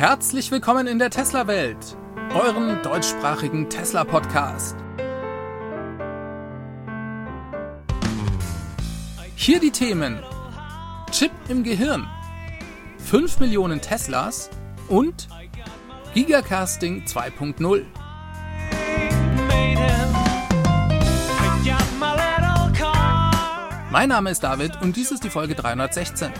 Herzlich willkommen in der Tesla-Welt, eurem deutschsprachigen Tesla-Podcast. Hier die Themen: Chip im Gehirn, 5 Millionen Teslas und Gigacasting 2.0. Mein Name ist David und dies ist die Folge 316.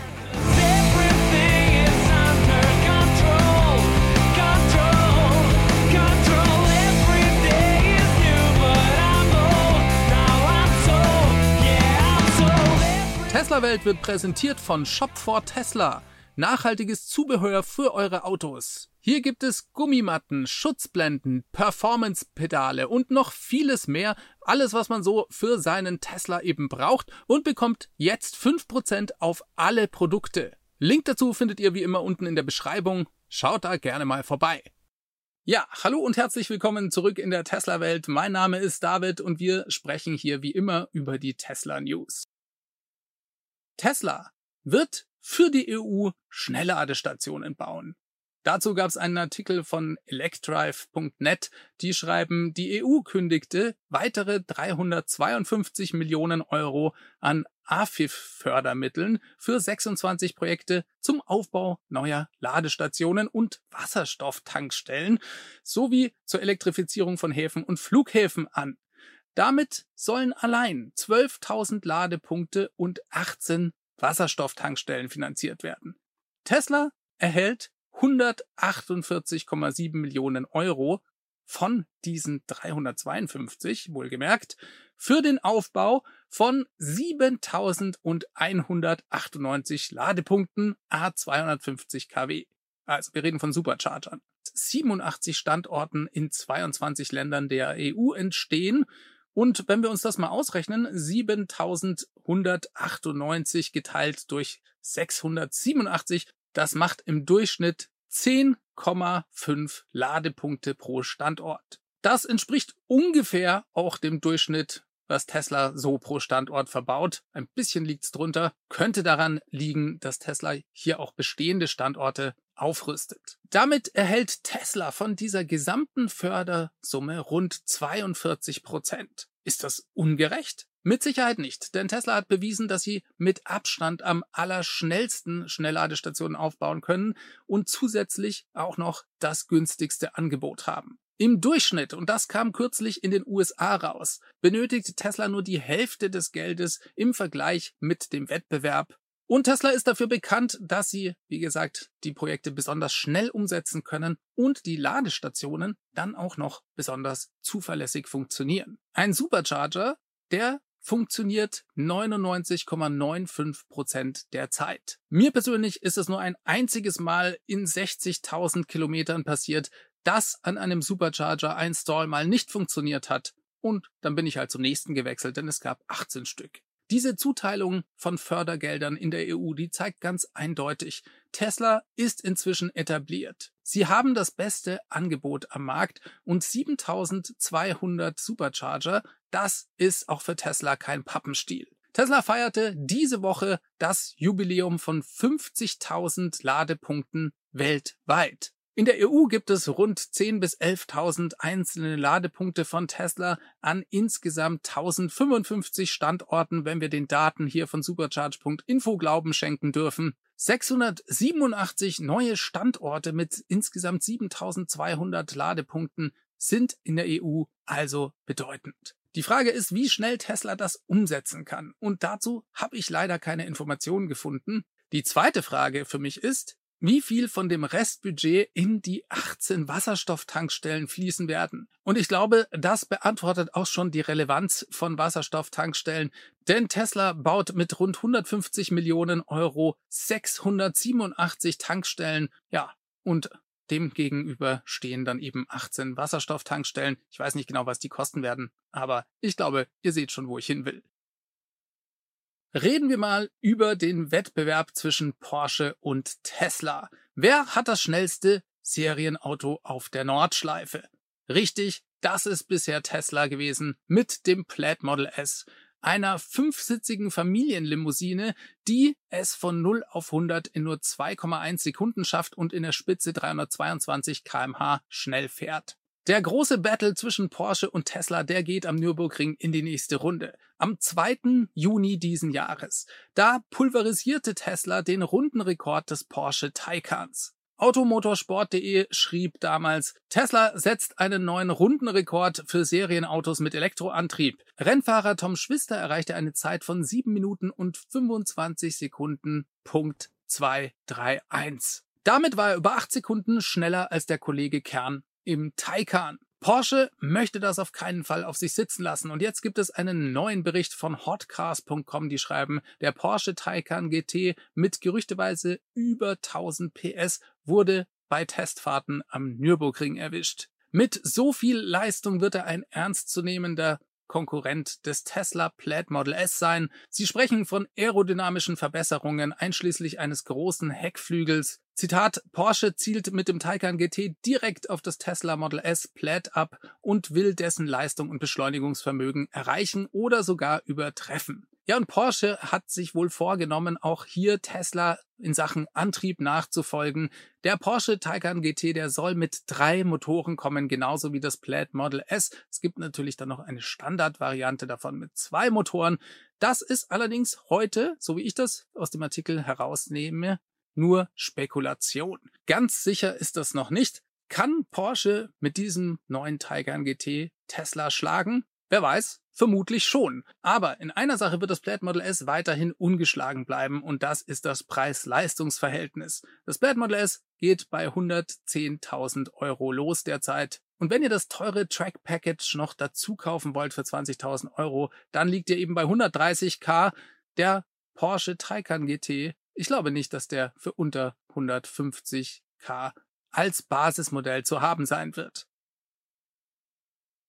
Tesla Welt wird präsentiert von Shop for Tesla. Nachhaltiges Zubehör für eure Autos. Hier gibt es Gummimatten, Schutzblenden, Performance-Pedale und noch vieles mehr. Alles, was man so für seinen Tesla eben braucht und bekommt jetzt 5% auf alle Produkte. Link dazu findet ihr wie immer unten in der Beschreibung. Schaut da gerne mal vorbei. Ja, hallo und herzlich willkommen zurück in der Tesla-Welt. Mein Name ist David und wir sprechen hier wie immer über die Tesla News. Tesla wird für die EU Schnellladestationen bauen. Dazu gab es einen Artikel von electrive.net, die schreiben, die EU kündigte weitere 352 Millionen Euro an AFIF-Fördermitteln für 26 Projekte zum Aufbau neuer Ladestationen und Wasserstofftankstellen sowie zur Elektrifizierung von Häfen und Flughäfen an. Damit sollen allein 12.000 Ladepunkte und 18 Wasserstofftankstellen finanziert werden. Tesla erhält 148,7 Millionen Euro von diesen 352, wohlgemerkt, für den Aufbau von 7198 Ladepunkten A250 kW. Also wir reden von Superchargern. 87 Standorten in 22 Ländern der EU entstehen und wenn wir uns das mal ausrechnen, 7198 geteilt durch 687, das macht im Durchschnitt 10,5 Ladepunkte pro Standort. Das entspricht ungefähr auch dem Durchschnitt, was Tesla so pro Standort verbaut. Ein bisschen liegt's drunter. Könnte daran liegen, dass Tesla hier auch bestehende Standorte aufrüstet. Damit erhält Tesla von dieser gesamten Fördersumme rund 42 Prozent. Ist das ungerecht? Mit Sicherheit nicht, denn Tesla hat bewiesen, dass sie mit Abstand am allerschnellsten Schnellladestationen aufbauen können und zusätzlich auch noch das günstigste Angebot haben. Im Durchschnitt, und das kam kürzlich in den USA raus, benötigt Tesla nur die Hälfte des Geldes im Vergleich mit dem Wettbewerb und Tesla ist dafür bekannt, dass sie, wie gesagt, die Projekte besonders schnell umsetzen können und die Ladestationen dann auch noch besonders zuverlässig funktionieren. Ein Supercharger, der funktioniert 99,95 Prozent der Zeit. Mir persönlich ist es nur ein einziges Mal in 60.000 Kilometern passiert, dass an einem Supercharger ein Stall mal nicht funktioniert hat. Und dann bin ich halt zum nächsten gewechselt, denn es gab 18 Stück. Diese Zuteilung von Fördergeldern in der EU, die zeigt ganz eindeutig, Tesla ist inzwischen etabliert. Sie haben das beste Angebot am Markt und 7200 Supercharger, das ist auch für Tesla kein Pappenstiel. Tesla feierte diese Woche das Jubiläum von 50.000 Ladepunkten weltweit. In der EU gibt es rund 10.000 bis 11.000 einzelne Ladepunkte von Tesla an insgesamt 1055 Standorten, wenn wir den Daten hier von supercharge.info Glauben schenken dürfen. 687 neue Standorte mit insgesamt 7200 Ladepunkten sind in der EU also bedeutend. Die Frage ist, wie schnell Tesla das umsetzen kann. Und dazu habe ich leider keine Informationen gefunden. Die zweite Frage für mich ist, wie viel von dem Restbudget in die 18 Wasserstofftankstellen fließen werden. Und ich glaube, das beantwortet auch schon die Relevanz von Wasserstofftankstellen, denn Tesla baut mit rund 150 Millionen Euro 687 Tankstellen, ja, und dem gegenüber stehen dann eben 18 Wasserstofftankstellen. Ich weiß nicht genau, was die kosten werden, aber ich glaube, ihr seht schon, wo ich hin will. Reden wir mal über den Wettbewerb zwischen Porsche und Tesla. Wer hat das schnellste Serienauto auf der Nordschleife? Richtig, das ist bisher Tesla gewesen mit dem Plaid Model S. einer fünfsitzigen Familienlimousine, die es von 0 auf 100 in nur 2,1 Sekunden schafft und in der Spitze 322 kmh schnell fährt. Der große Battle zwischen Porsche und Tesla, der geht am Nürburgring in die nächste Runde. Am 2. Juni diesen Jahres. Da pulverisierte Tesla den Rundenrekord des Porsche Taycans. Automotorsport.de schrieb damals, Tesla setzt einen neuen Rundenrekord für Serienautos mit Elektroantrieb. Rennfahrer Tom Schwister erreichte eine Zeit von 7 Minuten und 25 Sekunden. Punkt 231. Damit war er über 8 Sekunden schneller als der Kollege Kern im Taycan. Porsche möchte das auf keinen Fall auf sich sitzen lassen. Und jetzt gibt es einen neuen Bericht von hotcars.com, die schreiben, der Porsche Taycan GT mit gerüchteweise über 1000 PS wurde bei Testfahrten am Nürburgring erwischt. Mit so viel Leistung wird er ein ernstzunehmender Konkurrent des Tesla Plaid Model S sein. Sie sprechen von aerodynamischen Verbesserungen einschließlich eines großen Heckflügels. Zitat, Porsche zielt mit dem Taycan GT direkt auf das Tesla Model S Plaid ab und will dessen Leistung und Beschleunigungsvermögen erreichen oder sogar übertreffen. Ja, und Porsche hat sich wohl vorgenommen, auch hier Tesla in Sachen Antrieb nachzufolgen. Der Porsche Taycan GT, der soll mit drei Motoren kommen, genauso wie das Plaid Model S. Es gibt natürlich dann noch eine Standardvariante davon mit zwei Motoren. Das ist allerdings heute, so wie ich das aus dem Artikel herausnehme, nur Spekulation. Ganz sicher ist das noch nicht. Kann Porsche mit diesem neuen Taycan GT Tesla schlagen? Wer weiß, vermutlich schon. Aber in einer Sache wird das Plaid Model S weiterhin ungeschlagen bleiben und das ist das Preis-Leistungs-Verhältnis. Das Plaid Model S geht bei 110.000 Euro los derzeit. Und wenn ihr das teure Track Package noch dazu kaufen wollt für 20.000 Euro, dann liegt ihr eben bei 130k. Der Porsche Taycan GT, ich glaube nicht, dass der für unter 150k als Basismodell zu haben sein wird.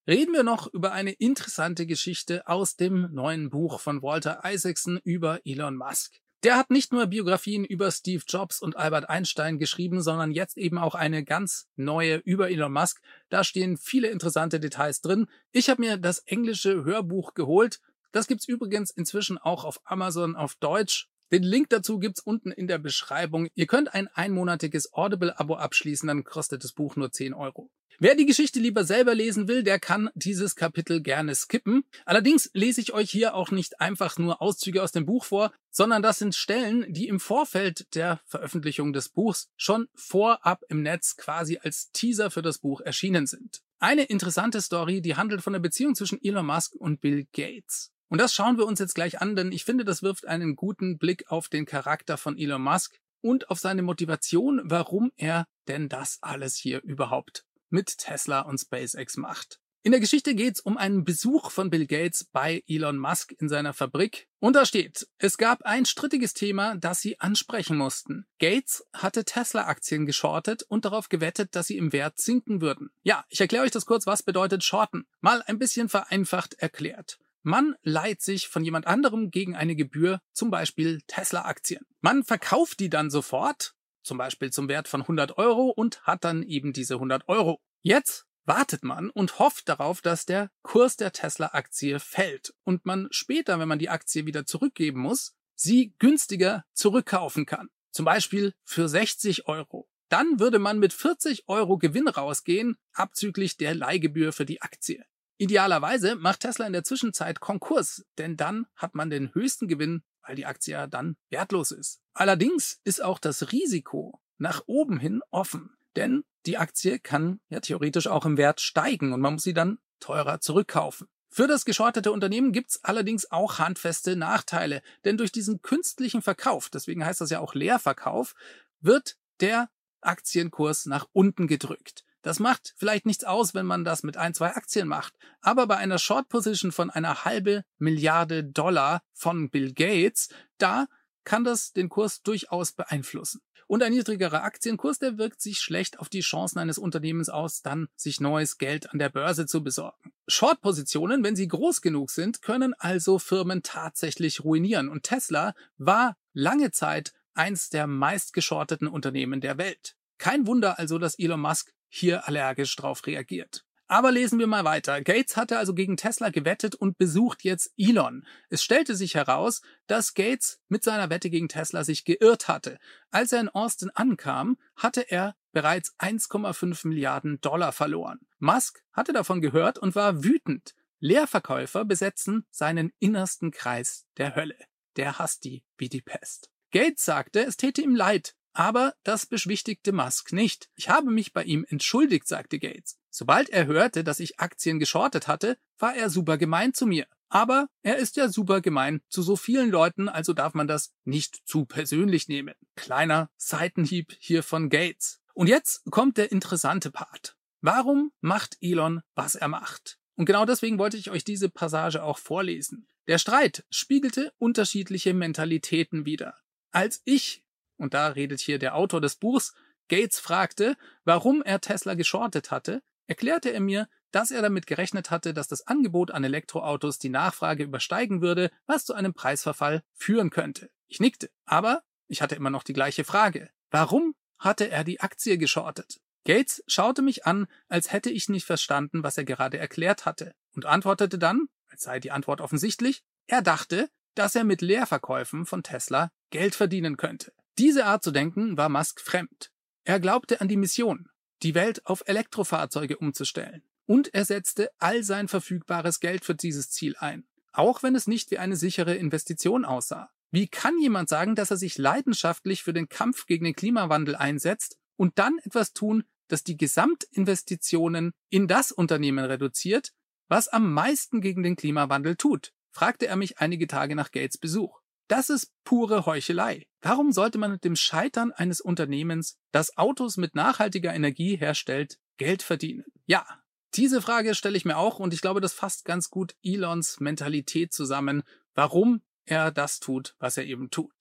Reden wir noch über eine interessante Geschichte aus dem neuen Buch von Walter Isaacson über Elon Musk. Der hat nicht nur Biografien über Steve Jobs und Albert Einstein geschrieben, sondern jetzt eben auch eine ganz neue über Elon Musk. Da stehen viele interessante Details drin. Ich habe mir das englische Hörbuch geholt. Das gibt's übrigens inzwischen auch auf Amazon auf Deutsch. Den Link dazu gibt's unten in der Beschreibung. Ihr könnt ein einmonatiges Audible-Abo abschließen, dann kostet das Buch nur 10 Euro. Wer die Geschichte lieber selber lesen will, der kann dieses Kapitel gerne skippen. Allerdings lese ich euch hier auch nicht einfach nur Auszüge aus dem Buch vor, sondern das sind Stellen, die im Vorfeld der Veröffentlichung des Buchs schon vorab im Netz quasi als Teaser für das Buch erschienen sind. Eine interessante Story, die handelt von der Beziehung zwischen Elon Musk und Bill Gates. Und das schauen wir uns jetzt gleich an, denn ich finde, das wirft einen guten Blick auf den Charakter von Elon Musk und auf seine Motivation, warum er denn das alles hier überhaupt mit Tesla und SpaceX macht. In der Geschichte geht es um einen Besuch von Bill Gates bei Elon Musk in seiner Fabrik. Und da steht, es gab ein strittiges Thema, das sie ansprechen mussten. Gates hatte Tesla-Aktien geschortet und darauf gewettet, dass sie im Wert sinken würden. Ja, ich erkläre euch das kurz, was bedeutet shorten. Mal ein bisschen vereinfacht erklärt. Man leiht sich von jemand anderem gegen eine Gebühr, zum Beispiel Tesla-Aktien. Man verkauft die dann sofort zum Beispiel zum Wert von 100 Euro und hat dann eben diese 100 Euro. Jetzt wartet man und hofft darauf, dass der Kurs der Tesla-Aktie fällt und man später, wenn man die Aktie wieder zurückgeben muss, sie günstiger zurückkaufen kann. Zum Beispiel für 60 Euro. Dann würde man mit 40 Euro Gewinn rausgehen, abzüglich der Leihgebühr für die Aktie. Idealerweise macht Tesla in der Zwischenzeit Konkurs, denn dann hat man den höchsten Gewinn weil die Aktie ja dann wertlos ist. Allerdings ist auch das Risiko nach oben hin offen, denn die Aktie kann ja theoretisch auch im Wert steigen und man muss sie dann teurer zurückkaufen. Für das geschortete Unternehmen gibt's allerdings auch handfeste Nachteile, denn durch diesen künstlichen Verkauf, deswegen heißt das ja auch Leerverkauf, wird der Aktienkurs nach unten gedrückt. Das macht vielleicht nichts aus, wenn man das mit ein, zwei Aktien macht. Aber bei einer Short Position von einer halbe Milliarde Dollar von Bill Gates, da kann das den Kurs durchaus beeinflussen. Und ein niedrigerer Aktienkurs, der wirkt sich schlecht auf die Chancen eines Unternehmens aus, dann sich neues Geld an der Börse zu besorgen. Short-Positionen, wenn sie groß genug sind, können also Firmen tatsächlich ruinieren. Und Tesla war lange Zeit eins der meistgeschorteten Unternehmen der Welt. Kein Wunder also, dass Elon Musk hier allergisch drauf reagiert. Aber lesen wir mal weiter. Gates hatte also gegen Tesla gewettet und besucht jetzt Elon. Es stellte sich heraus, dass Gates mit seiner Wette gegen Tesla sich geirrt hatte. Als er in Austin ankam, hatte er bereits 1,5 Milliarden Dollar verloren. Musk hatte davon gehört und war wütend. Leerverkäufer besetzen seinen innersten Kreis der Hölle. Der hasst die wie die Pest. Gates sagte, es täte ihm leid, aber das beschwichtigte Musk nicht. Ich habe mich bei ihm entschuldigt, sagte Gates. Sobald er hörte, dass ich Aktien geschortet hatte, war er super gemein zu mir. Aber er ist ja super gemein zu so vielen Leuten, also darf man das nicht zu persönlich nehmen. Kleiner Seitenhieb hier von Gates. Und jetzt kommt der interessante Part. Warum macht Elon, was er macht? Und genau deswegen wollte ich euch diese Passage auch vorlesen. Der Streit spiegelte unterschiedliche Mentalitäten wider. Als ich, und da redet hier der Autor des Buchs, Gates fragte, warum er Tesla geschortet hatte, erklärte er mir, dass er damit gerechnet hatte, dass das Angebot an Elektroautos die Nachfrage übersteigen würde, was zu einem Preisverfall führen könnte. Ich nickte, aber ich hatte immer noch die gleiche Frage. Warum hatte er die Aktie geschortet? Gates schaute mich an, als hätte ich nicht verstanden, was er gerade erklärt hatte, und antwortete dann, als sei die Antwort offensichtlich, er dachte, dass er mit Leerverkäufen von Tesla Geld verdienen könnte. Diese Art zu denken war Musk fremd. Er glaubte an die Mission, die Welt auf Elektrofahrzeuge umzustellen. Und er setzte all sein verfügbares Geld für dieses Ziel ein, auch wenn es nicht wie eine sichere Investition aussah. Wie kann jemand sagen, dass er sich leidenschaftlich für den Kampf gegen den Klimawandel einsetzt und dann etwas tun, das die Gesamtinvestitionen in das Unternehmen reduziert, was am meisten gegen den Klimawandel tut? fragte er mich einige Tage nach Gates Besuch. Das ist pure Heuchelei. Warum sollte man mit dem Scheitern eines Unternehmens, das Autos mit nachhaltiger Energie herstellt, Geld verdienen? Ja, diese Frage stelle ich mir auch und ich glaube, das fasst ganz gut Elons Mentalität zusammen, warum er das tut, was er eben tut.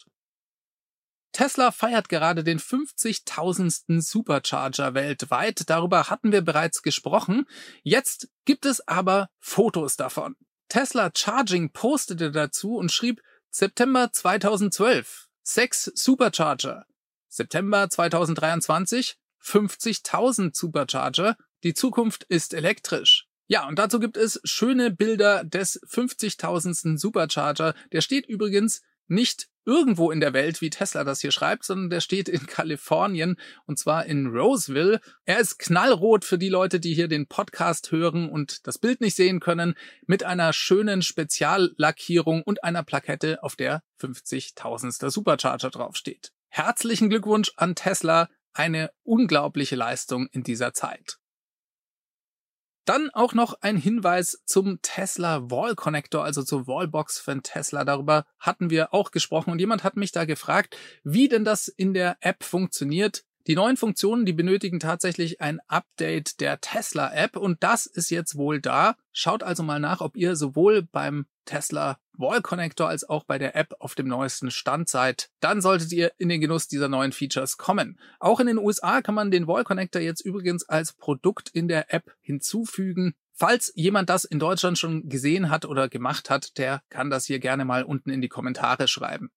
Tesla feiert gerade den 50.000. Supercharger weltweit. Darüber hatten wir bereits gesprochen. Jetzt gibt es aber Fotos davon. Tesla Charging postete dazu und schrieb, September 2012 6 Supercharger. September 2023 50.000 Supercharger. Die Zukunft ist elektrisch. Ja, und dazu gibt es schöne Bilder des 50.000. Supercharger. Der steht übrigens nicht irgendwo in der Welt, wie Tesla das hier schreibt, sondern der steht in Kalifornien und zwar in Roseville. Er ist knallrot für die Leute, die hier den Podcast hören und das Bild nicht sehen können, mit einer schönen Speziallackierung und einer Plakette, auf der 50.000. Supercharger draufsteht. Herzlichen Glückwunsch an Tesla, eine unglaubliche Leistung in dieser Zeit. Dann auch noch ein Hinweis zum Tesla Wall Connector, also zur Wallbox von Tesla. Darüber hatten wir auch gesprochen und jemand hat mich da gefragt, wie denn das in der App funktioniert. Die neuen Funktionen, die benötigen tatsächlich ein Update der Tesla App und das ist jetzt wohl da. Schaut also mal nach, ob ihr sowohl beim Tesla Wall Connector als auch bei der App auf dem neuesten Stand seid, dann solltet ihr in den Genuss dieser neuen Features kommen. Auch in den USA kann man den Wall Connector jetzt übrigens als Produkt in der App hinzufügen. Falls jemand das in Deutschland schon gesehen hat oder gemacht hat, der kann das hier gerne mal unten in die Kommentare schreiben.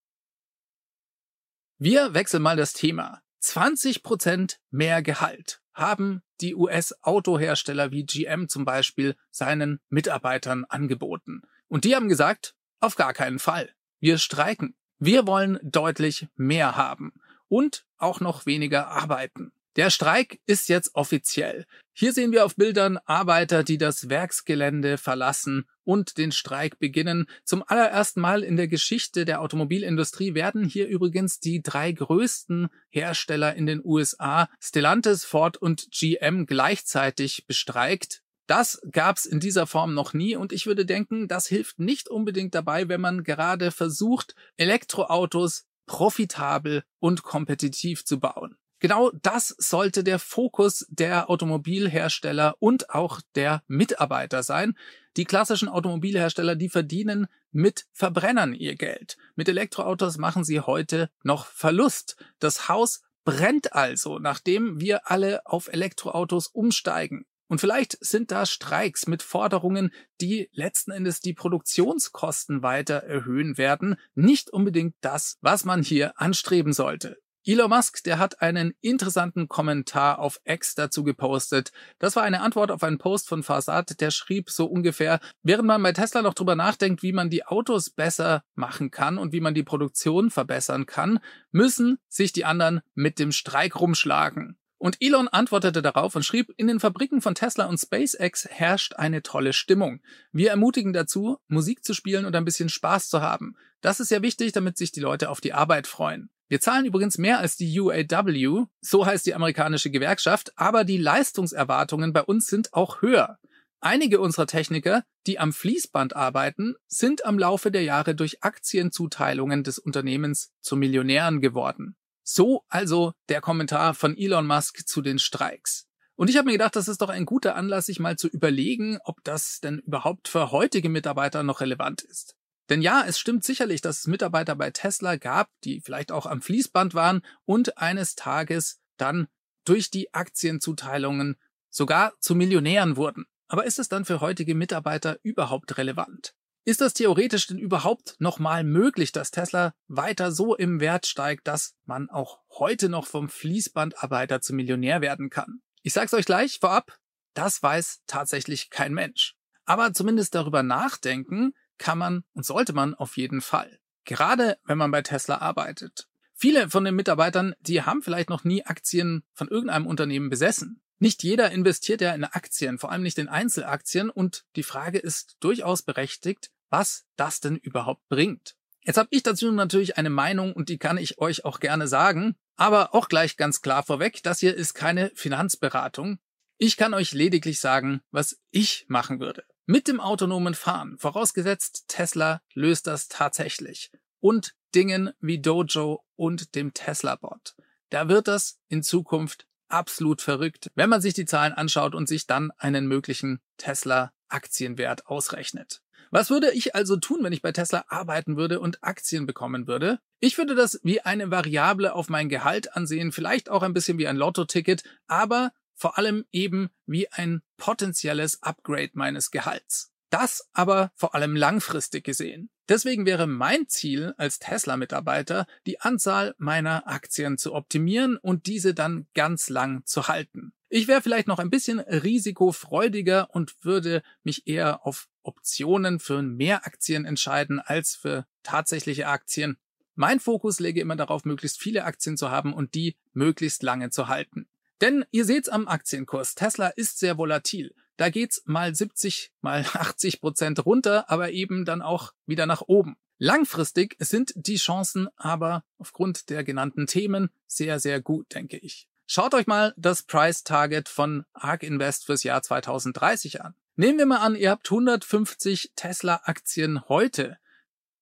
Wir wechseln mal das Thema. 20% mehr Gehalt haben die US-Autohersteller wie GM zum Beispiel seinen Mitarbeitern angeboten. Und die haben gesagt, auf gar keinen Fall. Wir streiken. Wir wollen deutlich mehr haben und auch noch weniger arbeiten. Der Streik ist jetzt offiziell. Hier sehen wir auf Bildern Arbeiter, die das Werksgelände verlassen und den Streik beginnen. Zum allerersten Mal in der Geschichte der Automobilindustrie werden hier übrigens die drei größten Hersteller in den USA, Stellantis, Ford und GM, gleichzeitig bestreikt. Das gab's in dieser Form noch nie und ich würde denken, das hilft nicht unbedingt dabei, wenn man gerade versucht, Elektroautos profitabel und kompetitiv zu bauen. Genau das sollte der Fokus der Automobilhersteller und auch der Mitarbeiter sein. Die klassischen Automobilhersteller, die verdienen mit Verbrennern ihr Geld. Mit Elektroautos machen sie heute noch Verlust. Das Haus brennt also, nachdem wir alle auf Elektroautos umsteigen. Und vielleicht sind da Streiks mit Forderungen, die letzten Endes die Produktionskosten weiter erhöhen werden, nicht unbedingt das, was man hier anstreben sollte. Elon Musk, der hat einen interessanten Kommentar auf X dazu gepostet. Das war eine Antwort auf einen Post von Fasad, der schrieb so ungefähr, während man bei Tesla noch drüber nachdenkt, wie man die Autos besser machen kann und wie man die Produktion verbessern kann, müssen sich die anderen mit dem Streik rumschlagen. Und Elon antwortete darauf und schrieb, in den Fabriken von Tesla und SpaceX herrscht eine tolle Stimmung. Wir ermutigen dazu, Musik zu spielen und ein bisschen Spaß zu haben. Das ist sehr wichtig, damit sich die Leute auf die Arbeit freuen. Wir zahlen übrigens mehr als die UAW, so heißt die amerikanische Gewerkschaft, aber die Leistungserwartungen bei uns sind auch höher. Einige unserer Techniker, die am Fließband arbeiten, sind am Laufe der Jahre durch Aktienzuteilungen des Unternehmens zu Millionären geworden. So also der Kommentar von Elon Musk zu den Streiks. Und ich habe mir gedacht, das ist doch ein guter Anlass, sich mal zu überlegen, ob das denn überhaupt für heutige Mitarbeiter noch relevant ist. Denn ja, es stimmt sicherlich, dass es Mitarbeiter bei Tesla gab, die vielleicht auch am Fließband waren und eines Tages dann durch die Aktienzuteilungen sogar zu Millionären wurden. Aber ist es dann für heutige Mitarbeiter überhaupt relevant? Ist das theoretisch denn überhaupt nochmal möglich, dass Tesla weiter so im Wert steigt, dass man auch heute noch vom Fließbandarbeiter zum Millionär werden kann? Ich sag's euch gleich vorab, das weiß tatsächlich kein Mensch. Aber zumindest darüber nachdenken, kann man und sollte man auf jeden Fall. Gerade wenn man bei Tesla arbeitet. Viele von den Mitarbeitern, die haben vielleicht noch nie Aktien von irgendeinem Unternehmen besessen. Nicht jeder investiert ja in Aktien, vor allem nicht in Einzelaktien und die Frage ist durchaus berechtigt, was das denn überhaupt bringt. Jetzt habe ich dazu natürlich eine Meinung und die kann ich euch auch gerne sagen, aber auch gleich ganz klar vorweg, das hier ist keine Finanzberatung. Ich kann euch lediglich sagen, was ich machen würde. Mit dem autonomen Fahren, vorausgesetzt Tesla löst das tatsächlich. Und Dingen wie Dojo und dem Tesla-Bot. Da wird das in Zukunft absolut verrückt, wenn man sich die Zahlen anschaut und sich dann einen möglichen Tesla-Aktienwert ausrechnet. Was würde ich also tun, wenn ich bei Tesla arbeiten würde und Aktien bekommen würde? Ich würde das wie eine Variable auf mein Gehalt ansehen, vielleicht auch ein bisschen wie ein Lotto-Ticket, aber vor allem eben wie ein potenzielles Upgrade meines Gehalts. Das aber vor allem langfristig gesehen. Deswegen wäre mein Ziel als Tesla-Mitarbeiter, die Anzahl meiner Aktien zu optimieren und diese dann ganz lang zu halten. Ich wäre vielleicht noch ein bisschen risikofreudiger und würde mich eher auf Optionen für mehr Aktien entscheiden als für tatsächliche Aktien. Mein Fokus lege immer darauf, möglichst viele Aktien zu haben und die möglichst lange zu halten. Denn ihr seht's am Aktienkurs, Tesla ist sehr volatil. Da geht's mal 70, mal 80 Prozent runter, aber eben dann auch wieder nach oben. Langfristig sind die Chancen aber aufgrund der genannten Themen sehr, sehr gut, denke ich. Schaut euch mal das Price Target von ARK Invest fürs Jahr 2030 an. Nehmen wir mal an, ihr habt 150 Tesla Aktien heute.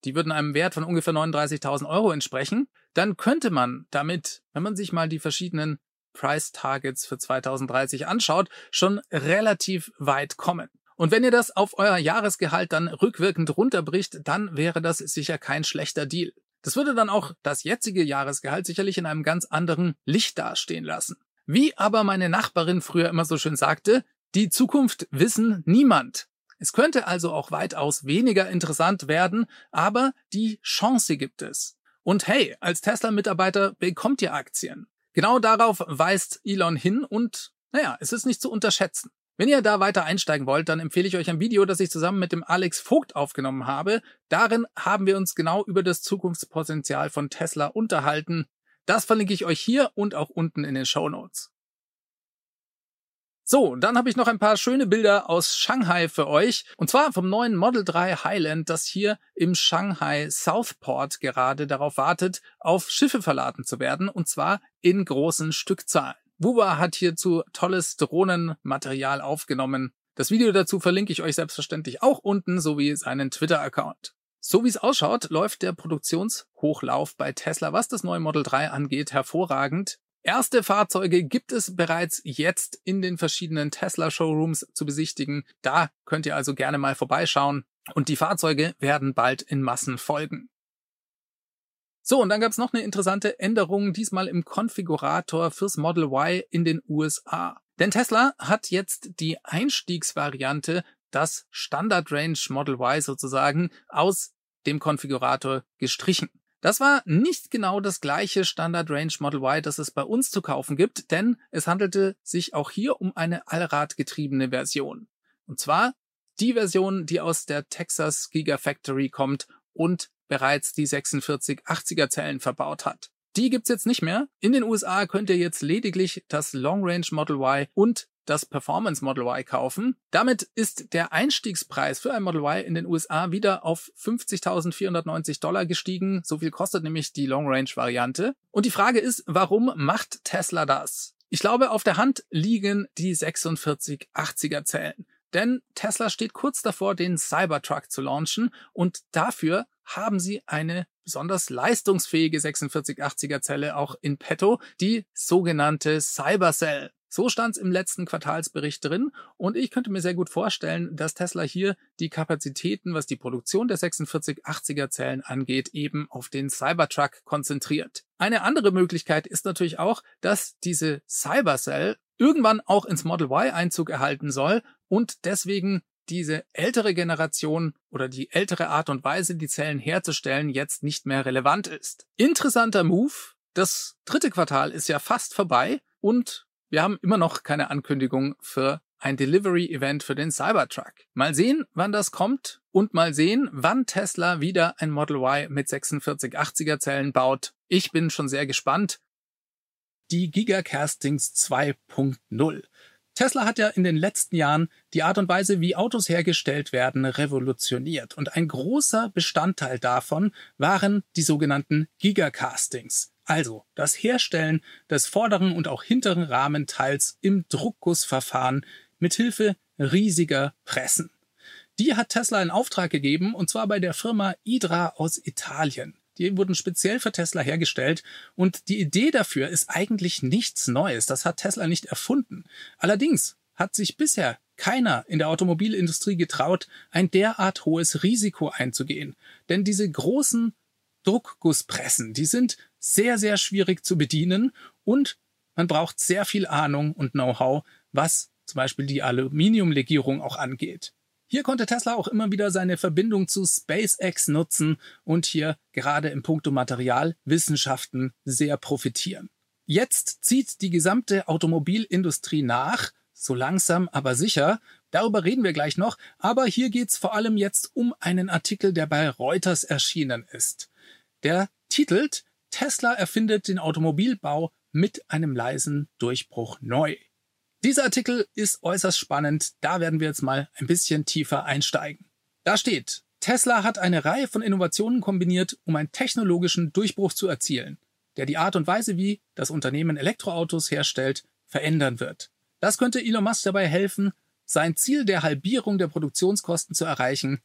Die würden einem Wert von ungefähr 39.000 Euro entsprechen. Dann könnte man damit, wenn man sich mal die verschiedenen Price Targets für 2030 anschaut, schon relativ weit kommen. Und wenn ihr das auf euer Jahresgehalt dann rückwirkend runterbricht, dann wäre das sicher kein schlechter Deal. Das würde dann auch das jetzige Jahresgehalt sicherlich in einem ganz anderen Licht dastehen lassen. Wie aber meine Nachbarin früher immer so schön sagte, die Zukunft wissen niemand. Es könnte also auch weitaus weniger interessant werden, aber die Chance gibt es. Und hey, als Tesla-Mitarbeiter bekommt ihr Aktien. Genau darauf weist Elon hin und naja, es ist nicht zu unterschätzen. Wenn ihr da weiter einsteigen wollt, dann empfehle ich euch ein Video, das ich zusammen mit dem Alex Vogt aufgenommen habe. Darin haben wir uns genau über das Zukunftspotenzial von Tesla unterhalten. Das verlinke ich euch hier und auch unten in den Show Notes. So, dann habe ich noch ein paar schöne Bilder aus Shanghai für euch. Und zwar vom neuen Model 3 Highland, das hier im Shanghai Southport gerade darauf wartet, auf Schiffe verladen zu werden. Und zwar in großen Stückzahlen. Wuba hat hierzu tolles Drohnenmaterial aufgenommen. Das Video dazu verlinke ich euch selbstverständlich auch unten sowie seinen Twitter-Account. So wie es ausschaut, läuft der Produktionshochlauf bei Tesla, was das neue Model 3 angeht, hervorragend. Erste Fahrzeuge gibt es bereits jetzt in den verschiedenen Tesla Showrooms zu besichtigen. Da könnt ihr also gerne mal vorbeischauen und die Fahrzeuge werden bald in Massen folgen. So, und dann gab es noch eine interessante Änderung, diesmal im Konfigurator fürs Model Y in den USA. Denn Tesla hat jetzt die Einstiegsvariante, das Standard Range Model Y sozusagen, aus dem Konfigurator gestrichen. Das war nicht genau das gleiche Standard Range Model Y, das es bei uns zu kaufen gibt, denn es handelte sich auch hier um eine allradgetriebene Version. Und zwar die Version, die aus der Texas Gigafactory kommt und bereits die 4680er Zellen verbaut hat. Die gibt's jetzt nicht mehr. In den USA könnt ihr jetzt lediglich das Long Range Model Y und das Performance Model Y kaufen. Damit ist der Einstiegspreis für ein Model Y in den USA wieder auf 50.490 Dollar gestiegen. So viel kostet nämlich die Long Range Variante. Und die Frage ist, warum macht Tesla das? Ich glaube, auf der Hand liegen die 4680er Zellen. Denn Tesla steht kurz davor, den Cybertruck zu launchen und dafür haben sie eine besonders leistungsfähige 4680er Zelle auch in petto, die sogenannte Cybercell. So stand es im letzten Quartalsbericht drin und ich könnte mir sehr gut vorstellen, dass Tesla hier die Kapazitäten, was die Produktion der 4680er Zellen angeht, eben auf den Cybertruck konzentriert. Eine andere Möglichkeit ist natürlich auch, dass diese Cybercell irgendwann auch ins Model Y Einzug erhalten soll und deswegen diese ältere Generation oder die ältere Art und Weise, die Zellen herzustellen, jetzt nicht mehr relevant ist. Interessanter Move. Das dritte Quartal ist ja fast vorbei und wir haben immer noch keine Ankündigung für ein Delivery-Event für den Cybertruck. Mal sehen, wann das kommt und mal sehen, wann Tesla wieder ein Model Y mit 4680er Zellen baut. Ich bin schon sehr gespannt. Die Gigacastings 2.0. Tesla hat ja in den letzten Jahren die Art und Weise, wie Autos hergestellt werden, revolutioniert. Und ein großer Bestandteil davon waren die sogenannten Gigacastings. Also das Herstellen des vorderen und auch hinteren Rahmenteils im Druckgussverfahren mithilfe riesiger Pressen. Die hat Tesla in Auftrag gegeben und zwar bei der Firma Idra aus Italien. Die wurden speziell für Tesla hergestellt und die Idee dafür ist eigentlich nichts Neues. Das hat Tesla nicht erfunden. Allerdings hat sich bisher keiner in der Automobilindustrie getraut, ein derart hohes Risiko einzugehen. Denn diese großen Druckgusspressen, die sind sehr, sehr schwierig zu bedienen und man braucht sehr viel Ahnung und Know-how, was zum Beispiel die Aluminiumlegierung auch angeht. Hier konnte Tesla auch immer wieder seine Verbindung zu SpaceX nutzen und hier gerade im Punkto Materialwissenschaften sehr profitieren. Jetzt zieht die gesamte Automobilindustrie nach, so langsam aber sicher. Darüber reden wir gleich noch, aber hier geht's vor allem jetzt um einen Artikel, der bei Reuters erschienen ist. Der titelt Tesla erfindet den Automobilbau mit einem leisen Durchbruch neu. Dieser Artikel ist äußerst spannend, da werden wir jetzt mal ein bisschen tiefer einsteigen. Da steht, Tesla hat eine Reihe von Innovationen kombiniert, um einen technologischen Durchbruch zu erzielen, der die Art und Weise, wie das Unternehmen Elektroautos herstellt, verändern wird. Das könnte Elon Musk dabei helfen, sein Ziel der Halbierung der Produktionskosten zu erreichen,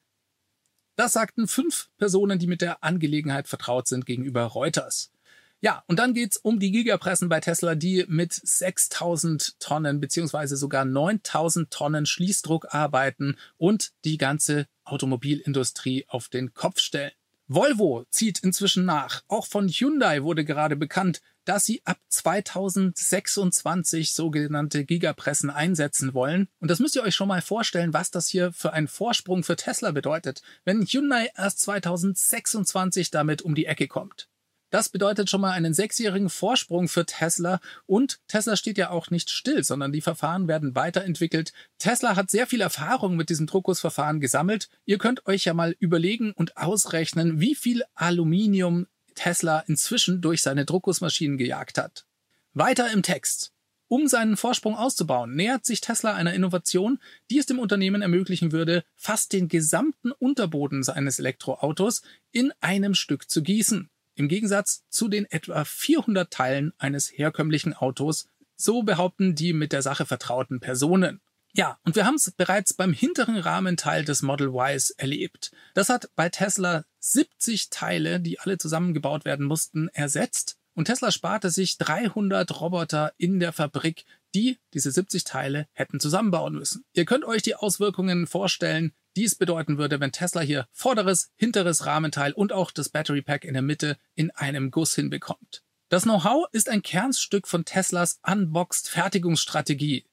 das sagten fünf Personen, die mit der Angelegenheit vertraut sind, gegenüber Reuters. Ja, und dann geht's um die Gigapressen bei Tesla, die mit 6000 Tonnen beziehungsweise sogar 9000 Tonnen Schließdruck arbeiten und die ganze Automobilindustrie auf den Kopf stellen. Volvo zieht inzwischen nach. Auch von Hyundai wurde gerade bekannt, dass sie ab 2026 sogenannte Gigapressen einsetzen wollen. Und das müsst ihr euch schon mal vorstellen, was das hier für ein Vorsprung für Tesla bedeutet, wenn Hyundai erst 2026 damit um die Ecke kommt. Das bedeutet schon mal einen sechsjährigen Vorsprung für Tesla und Tesla steht ja auch nicht still, sondern die Verfahren werden weiterentwickelt. Tesla hat sehr viel Erfahrung mit diesem Druckgussverfahren gesammelt. Ihr könnt euch ja mal überlegen und ausrechnen, wie viel Aluminium Tesla inzwischen durch seine Druckgussmaschinen gejagt hat. Weiter im Text. Um seinen Vorsprung auszubauen, nähert sich Tesla einer Innovation, die es dem Unternehmen ermöglichen würde, fast den gesamten Unterboden seines Elektroautos in einem Stück zu gießen. Im Gegensatz zu den etwa 400 Teilen eines herkömmlichen Autos, so behaupten die mit der Sache vertrauten Personen. Ja, und wir haben es bereits beim hinteren Rahmenteil des Model Ys erlebt. Das hat bei Tesla 70 Teile, die alle zusammengebaut werden mussten, ersetzt. Und Tesla sparte sich 300 Roboter in der Fabrik, die diese 70 Teile hätten zusammenbauen müssen. Ihr könnt euch die Auswirkungen vorstellen, dies bedeuten würde, wenn Tesla hier vorderes, hinteres Rahmenteil und auch das Battery Pack in der Mitte in einem Guss hinbekommt. Das Know-how ist ein Kernstück von Teslas Unboxed Fertigungsstrategie,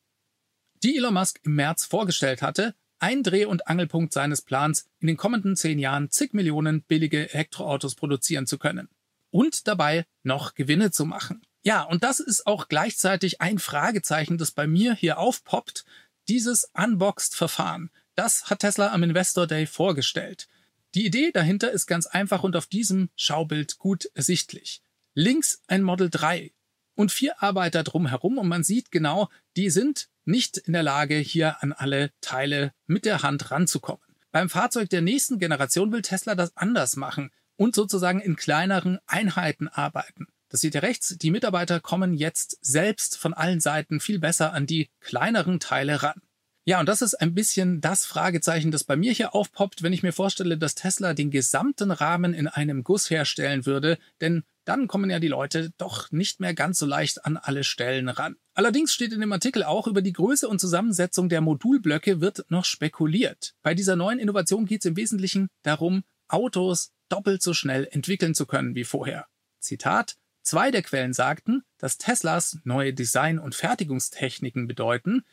die Elon Musk im März vorgestellt hatte, ein Dreh- und Angelpunkt seines Plans, in den kommenden zehn Jahren zig Millionen billige Elektroautos produzieren zu können. und dabei noch Gewinne zu machen. Ja, und das ist auch gleichzeitig ein Fragezeichen, das bei mir hier aufpoppt. Dieses Unboxed-Verfahren, das hat Tesla am Investor Day vorgestellt. Die Idee dahinter ist ganz einfach und auf diesem Schaubild gut ersichtlich. Links ein Model 3 und vier Arbeiter drumherum und man sieht genau, die sind nicht in der Lage, hier an alle Teile mit der Hand ranzukommen. Beim Fahrzeug der nächsten Generation will Tesla das anders machen und sozusagen in kleineren Einheiten arbeiten. Das seht ihr rechts. Die Mitarbeiter kommen jetzt selbst von allen Seiten viel besser an die kleineren Teile ran. Ja, und das ist ein bisschen das Fragezeichen, das bei mir hier aufpoppt, wenn ich mir vorstelle, dass Tesla den gesamten Rahmen in einem Guss herstellen würde, denn dann kommen ja die Leute doch nicht mehr ganz so leicht an alle Stellen ran. Allerdings steht in dem Artikel auch, über die Größe und Zusammensetzung der Modulblöcke wird noch spekuliert. Bei dieser neuen Innovation geht es im Wesentlichen darum, Autos doppelt so schnell entwickeln zu können wie vorher. Zitat Zwei der Quellen sagten, dass Teslas neue Design- und Fertigungstechniken bedeuten,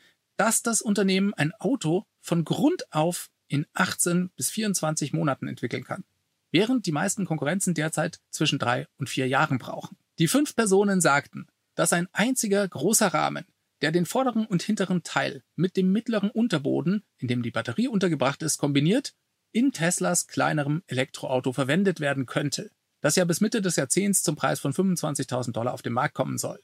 dass das Unternehmen ein Auto von Grund auf in 18 bis 24 Monaten entwickeln kann, während die meisten Konkurrenzen derzeit zwischen drei und vier Jahren brauchen. Die fünf Personen sagten, dass ein einziger großer Rahmen, der den vorderen und hinteren Teil mit dem mittleren Unterboden, in dem die Batterie untergebracht ist, kombiniert, in Teslas kleinerem Elektroauto verwendet werden könnte, das ja bis Mitte des Jahrzehnts zum Preis von 25.000 Dollar auf den Markt kommen soll.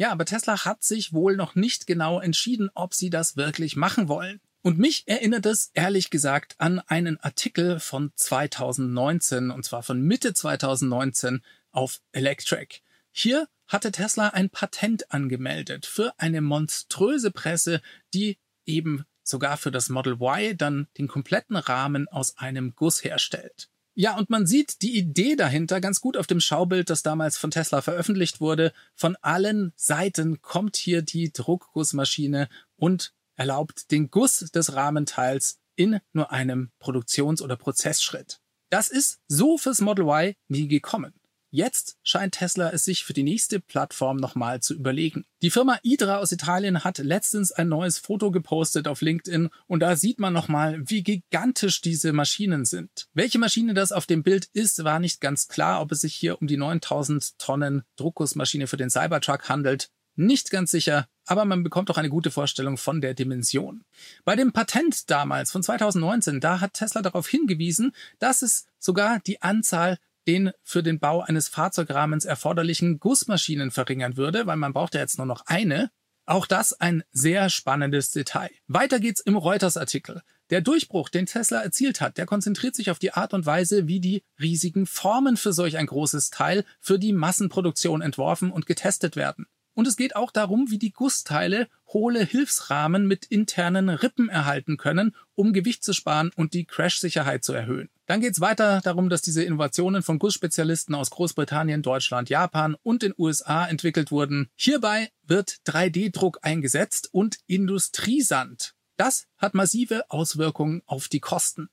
Ja, aber Tesla hat sich wohl noch nicht genau entschieden, ob sie das wirklich machen wollen. Und mich erinnert es ehrlich gesagt an einen Artikel von 2019, und zwar von Mitte 2019 auf Electric. Hier hatte Tesla ein Patent angemeldet für eine monströse Presse, die eben sogar für das Model Y dann den kompletten Rahmen aus einem Guss herstellt. Ja, und man sieht die Idee dahinter ganz gut auf dem Schaubild, das damals von Tesla veröffentlicht wurde. Von allen Seiten kommt hier die Druckgussmaschine und erlaubt den Guss des Rahmenteils in nur einem Produktions- oder Prozessschritt. Das ist so fürs Model Y nie gekommen. Jetzt scheint Tesla es sich für die nächste Plattform nochmal zu überlegen. Die Firma Idra aus Italien hat letztens ein neues Foto gepostet auf LinkedIn und da sieht man nochmal, wie gigantisch diese Maschinen sind. Welche Maschine das auf dem Bild ist, war nicht ganz klar, ob es sich hier um die 9000 Tonnen Druckgussmaschine für den Cybertruck handelt. Nicht ganz sicher, aber man bekommt auch eine gute Vorstellung von der Dimension. Bei dem Patent damals von 2019, da hat Tesla darauf hingewiesen, dass es sogar die Anzahl den für den Bau eines Fahrzeugrahmens erforderlichen Gussmaschinen verringern würde, weil man braucht ja jetzt nur noch eine. Auch das ein sehr spannendes Detail. Weiter geht's im Reuters-Artikel. Der Durchbruch, den Tesla erzielt hat, der konzentriert sich auf die Art und Weise, wie die riesigen Formen für solch ein großes Teil für die Massenproduktion entworfen und getestet werden. Und es geht auch darum, wie die Gussteile hohle Hilfsrahmen mit internen Rippen erhalten können, um Gewicht zu sparen und die Crash-Sicherheit zu erhöhen. Dann geht es weiter darum, dass diese Innovationen von Gussspezialisten aus Großbritannien, Deutschland, Japan und den USA entwickelt wurden. Hierbei wird 3D-Druck eingesetzt und Industriesand. Das hat massive Auswirkungen auf die Kosten.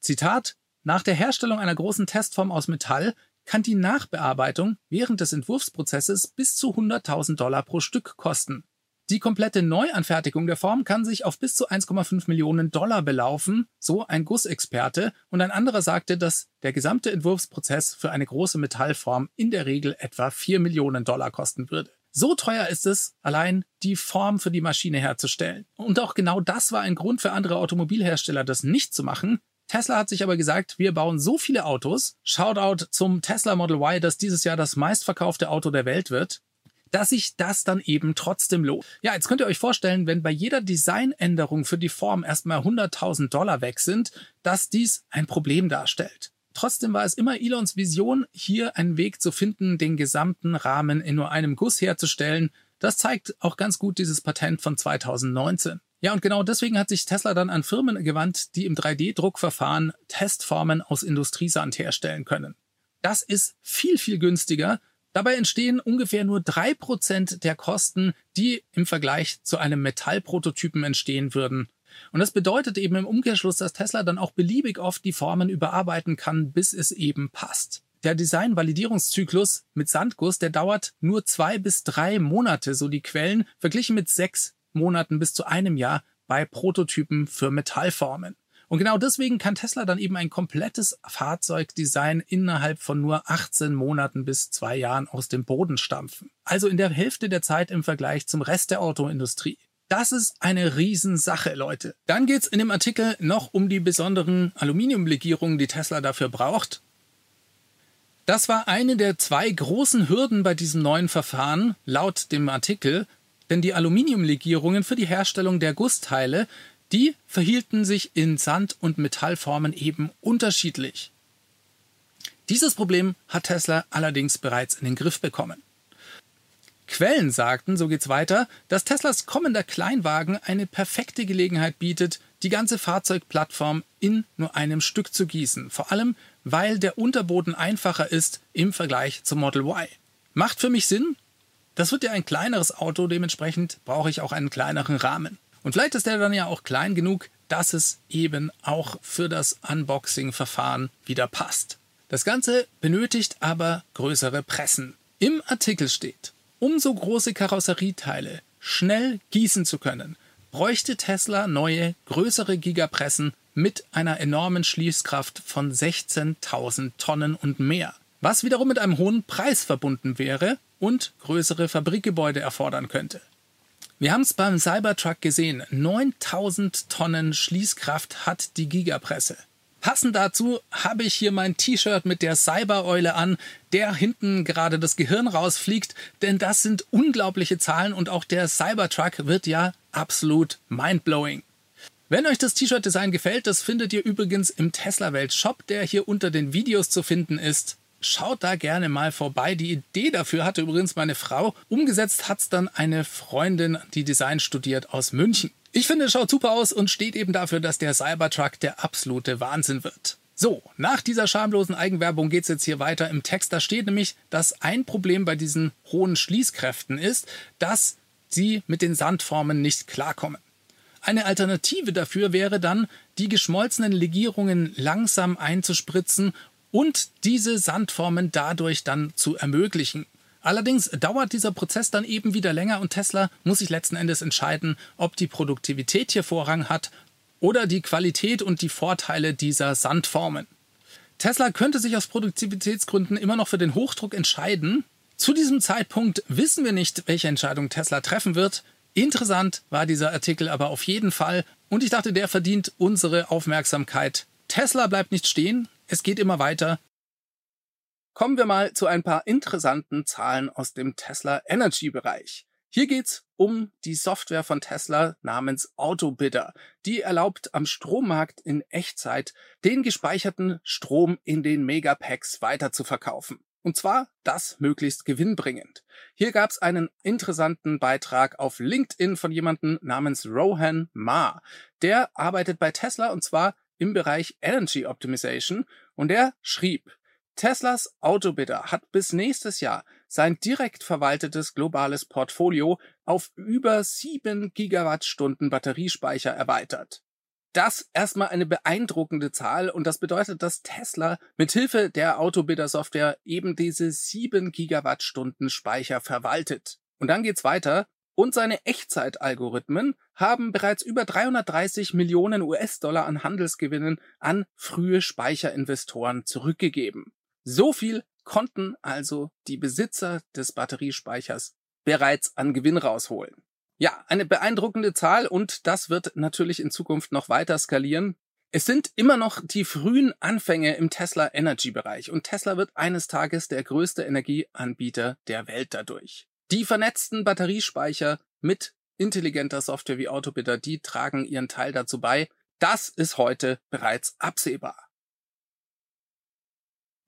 Zitat Nach der Herstellung einer großen Testform aus Metall kann die Nachbearbeitung während des Entwurfsprozesses bis zu 100.000 Dollar pro Stück kosten. Die komplette Neuanfertigung der Form kann sich auf bis zu 1,5 Millionen Dollar belaufen, so ein Gussexperte, und ein anderer sagte, dass der gesamte Entwurfsprozess für eine große Metallform in der Regel etwa 4 Millionen Dollar kosten würde. So teuer ist es, allein die Form für die Maschine herzustellen. Und auch genau das war ein Grund für andere Automobilhersteller, das nicht zu machen, Tesla hat sich aber gesagt, wir bauen so viele Autos, Shoutout zum Tesla Model Y, das dieses Jahr das meistverkaufte Auto der Welt wird, dass sich das dann eben trotzdem lohnt. Ja, jetzt könnt ihr euch vorstellen, wenn bei jeder Designänderung für die Form erstmal 100.000 Dollar weg sind, dass dies ein Problem darstellt. Trotzdem war es immer Elons Vision, hier einen Weg zu finden, den gesamten Rahmen in nur einem Guss herzustellen. Das zeigt auch ganz gut dieses Patent von 2019. Ja, und genau deswegen hat sich Tesla dann an Firmen gewandt, die im 3D-Druckverfahren Testformen aus Industriesand herstellen können. Das ist viel, viel günstiger. Dabei entstehen ungefähr nur drei Prozent der Kosten, die im Vergleich zu einem Metallprototypen entstehen würden. Und das bedeutet eben im Umkehrschluss, dass Tesla dann auch beliebig oft die Formen überarbeiten kann, bis es eben passt. Der Design-Validierungszyklus mit Sandguss, der dauert nur zwei bis drei Monate, so die Quellen, verglichen mit sechs Monaten bis zu einem Jahr bei Prototypen für Metallformen. Und genau deswegen kann Tesla dann eben ein komplettes Fahrzeugdesign innerhalb von nur 18 Monaten bis zwei Jahren aus dem Boden stampfen. Also in der Hälfte der Zeit im Vergleich zum Rest der Autoindustrie. Das ist eine Riesensache, Leute. Dann geht's in dem Artikel noch um die besonderen Aluminiumlegierungen, die Tesla dafür braucht. Das war eine der zwei großen Hürden bei diesem neuen Verfahren, laut dem Artikel, denn die Aluminiumlegierungen für die Herstellung der Gussteile, die verhielten sich in Sand- und Metallformen eben unterschiedlich. Dieses Problem hat Tesla allerdings bereits in den Griff bekommen. Quellen sagten, so geht's weiter, dass Teslas kommender Kleinwagen eine perfekte Gelegenheit bietet, die ganze Fahrzeugplattform in nur einem Stück zu gießen. Vor allem, weil der Unterboden einfacher ist im Vergleich zum Model Y. Macht für mich Sinn. Das wird ja ein kleineres Auto, dementsprechend brauche ich auch einen kleineren Rahmen. Und vielleicht ist der dann ja auch klein genug, dass es eben auch für das Unboxing-Verfahren wieder passt. Das Ganze benötigt aber größere Pressen. Im Artikel steht, um so große Karosserieteile schnell gießen zu können, bräuchte Tesla neue, größere Gigapressen mit einer enormen Schließkraft von 16.000 Tonnen und mehr, was wiederum mit einem hohen Preis verbunden wäre und größere Fabrikgebäude erfordern könnte. Wir haben es beim Cybertruck gesehen. 9000 Tonnen Schließkraft hat die Gigapresse. Passend dazu habe ich hier mein T-Shirt mit der Cybereule an, der hinten gerade das Gehirn rausfliegt, denn das sind unglaubliche Zahlen und auch der Cybertruck wird ja absolut mindblowing. Wenn euch das T-Shirt-Design gefällt, das findet ihr übrigens im Tesla Welt Shop, der hier unter den Videos zu finden ist. Schaut da gerne mal vorbei. Die Idee dafür hatte übrigens meine Frau. Umgesetzt hat's dann eine Freundin, die Design studiert aus München. Ich finde, es schaut super aus und steht eben dafür, dass der Cybertruck der absolute Wahnsinn wird. So, nach dieser schamlosen Eigenwerbung geht's jetzt hier weiter im Text. Da steht nämlich, dass ein Problem bei diesen hohen Schließkräften ist, dass sie mit den Sandformen nicht klarkommen. Eine Alternative dafür wäre dann, die geschmolzenen Legierungen langsam einzuspritzen und diese Sandformen dadurch dann zu ermöglichen. Allerdings dauert dieser Prozess dann eben wieder länger und Tesla muss sich letzten Endes entscheiden, ob die Produktivität hier Vorrang hat oder die Qualität und die Vorteile dieser Sandformen. Tesla könnte sich aus Produktivitätsgründen immer noch für den Hochdruck entscheiden. Zu diesem Zeitpunkt wissen wir nicht, welche Entscheidung Tesla treffen wird. Interessant war dieser Artikel aber auf jeden Fall und ich dachte, der verdient unsere Aufmerksamkeit. Tesla bleibt nicht stehen, es geht immer weiter. Kommen wir mal zu ein paar interessanten Zahlen aus dem Tesla Energy Bereich. Hier geht's um die Software von Tesla namens Autobidder. Die erlaubt am Strommarkt in Echtzeit den gespeicherten Strom in den Megapacks weiter zu verkaufen. Und zwar das möglichst gewinnbringend. Hier gab's einen interessanten Beitrag auf LinkedIn von jemandem namens Rohan Ma. Der arbeitet bei Tesla und zwar im Bereich Energy Optimization und er schrieb, Teslas Autobidder hat bis nächstes Jahr sein direkt verwaltetes globales Portfolio auf über 7 Gigawattstunden Batteriespeicher erweitert. Das erstmal eine beeindruckende Zahl und das bedeutet, dass Tesla mit Hilfe der Autobidder Software eben diese 7 Gigawattstunden Speicher verwaltet. Und dann geht's weiter und seine Echtzeitalgorithmen haben bereits über 330 Millionen US-Dollar an Handelsgewinnen an frühe Speicherinvestoren zurückgegeben. So viel konnten also die Besitzer des Batteriespeichers bereits an Gewinn rausholen. Ja, eine beeindruckende Zahl und das wird natürlich in Zukunft noch weiter skalieren. Es sind immer noch die frühen Anfänge im Tesla Energy Bereich und Tesla wird eines Tages der größte Energieanbieter der Welt dadurch. Die vernetzten Batteriespeicher mit intelligenter Software wie Autobidder, die tragen ihren Teil dazu bei. Das ist heute bereits absehbar.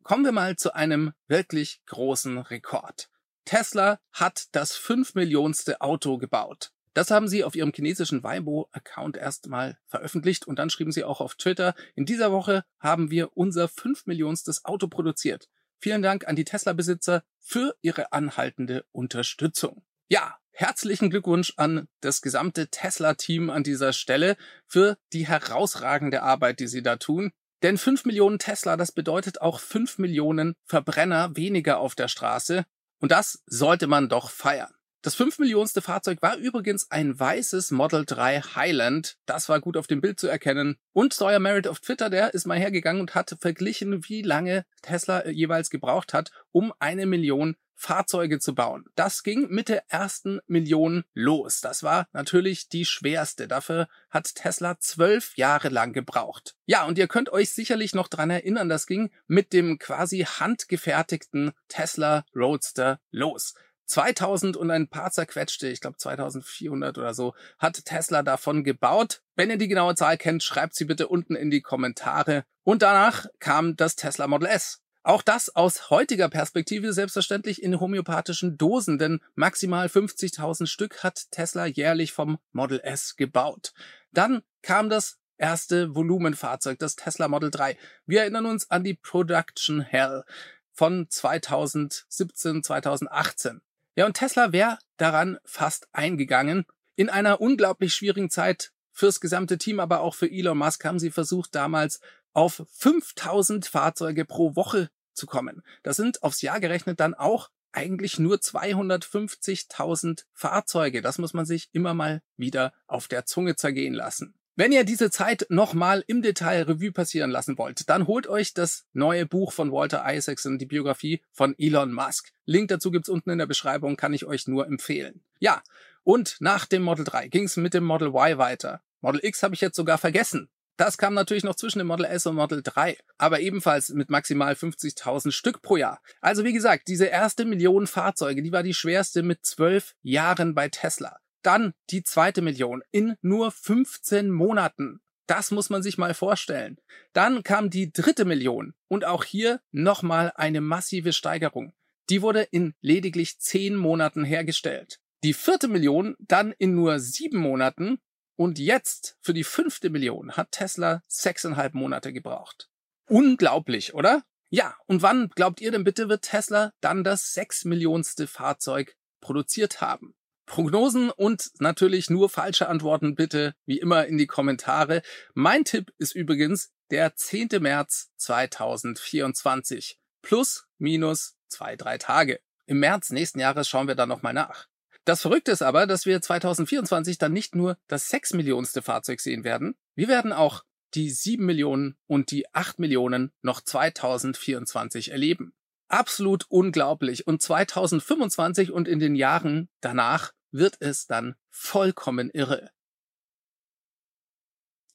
Kommen wir mal zu einem wirklich großen Rekord. Tesla hat das 5 Millionste Auto gebaut. Das haben sie auf ihrem chinesischen Weibo-Account erstmal veröffentlicht und dann schrieben sie auch auf Twitter, in dieser Woche haben wir unser 5 Millionstes Auto produziert. Vielen Dank an die Tesla-Besitzer für ihre anhaltende Unterstützung. Ja, herzlichen Glückwunsch an das gesamte Tesla-Team an dieser Stelle für die herausragende Arbeit, die sie da tun. Denn 5 Millionen Tesla, das bedeutet auch 5 Millionen Verbrenner weniger auf der Straße. Und das sollte man doch feiern. Das 5 Millionste Fahrzeug war übrigens ein weißes Model 3 Highland. Das war gut auf dem Bild zu erkennen. Und Sawyer Merritt auf Twitter, der ist mal hergegangen und hat verglichen, wie lange Tesla jeweils gebraucht hat, um eine Million Fahrzeuge zu bauen. Das ging mit der ersten Million los. Das war natürlich die schwerste. Dafür hat Tesla zwölf Jahre lang gebraucht. Ja, und ihr könnt euch sicherlich noch dran erinnern, das ging mit dem quasi handgefertigten Tesla Roadster los. 2000 und ein paar zerquetschte, ich glaube 2400 oder so, hat Tesla davon gebaut. Wenn ihr die genaue Zahl kennt, schreibt sie bitte unten in die Kommentare. Und danach kam das Tesla Model S. Auch das aus heutiger Perspektive selbstverständlich in homöopathischen Dosen, denn maximal 50.000 Stück hat Tesla jährlich vom Model S gebaut. Dann kam das erste Volumenfahrzeug, das Tesla Model 3. Wir erinnern uns an die Production Hell von 2017, 2018. Ja, und Tesla wäre daran fast eingegangen. In einer unglaublich schwierigen Zeit fürs gesamte Team, aber auch für Elon Musk haben sie versucht, damals auf 5000 Fahrzeuge pro Woche zu kommen. Das sind aufs Jahr gerechnet dann auch eigentlich nur 250.000 Fahrzeuge. Das muss man sich immer mal wieder auf der Zunge zergehen lassen. Wenn ihr diese Zeit nochmal im Detail Revue passieren lassen wollt, dann holt euch das neue Buch von Walter Isaacson, die Biografie von Elon Musk. Link dazu gibt's unten in der Beschreibung, kann ich euch nur empfehlen. Ja, und nach dem Model 3 ging's mit dem Model Y weiter. Model X habe ich jetzt sogar vergessen. Das kam natürlich noch zwischen dem Model S und Model 3, aber ebenfalls mit maximal 50.000 Stück pro Jahr. Also wie gesagt, diese erste Million Fahrzeuge, die war die schwerste mit zwölf Jahren bei Tesla. Dann die zweite Million in nur 15 Monaten. Das muss man sich mal vorstellen. Dann kam die dritte Million und auch hier nochmal eine massive Steigerung. Die wurde in lediglich 10 Monaten hergestellt. Die vierte Million dann in nur sieben Monaten und jetzt, für die fünfte Million, hat Tesla sechseinhalb Monate gebraucht. Unglaublich, oder? Ja, und wann, glaubt ihr denn bitte, wird Tesla dann das sechs Millionste Fahrzeug produziert haben? Prognosen und natürlich nur falsche Antworten bitte wie immer in die Kommentare. Mein Tipp ist übrigens der 10. März 2024. Plus, minus zwei, drei Tage. Im März nächsten Jahres schauen wir dann nochmal nach. Das Verrückte ist aber, dass wir 2024 dann nicht nur das 6 Millionenste Fahrzeug sehen werden, wir werden auch die 7 Millionen und die 8 Millionen noch 2024 erleben. Absolut unglaublich. Und 2025 und in den Jahren danach wird es dann vollkommen irre.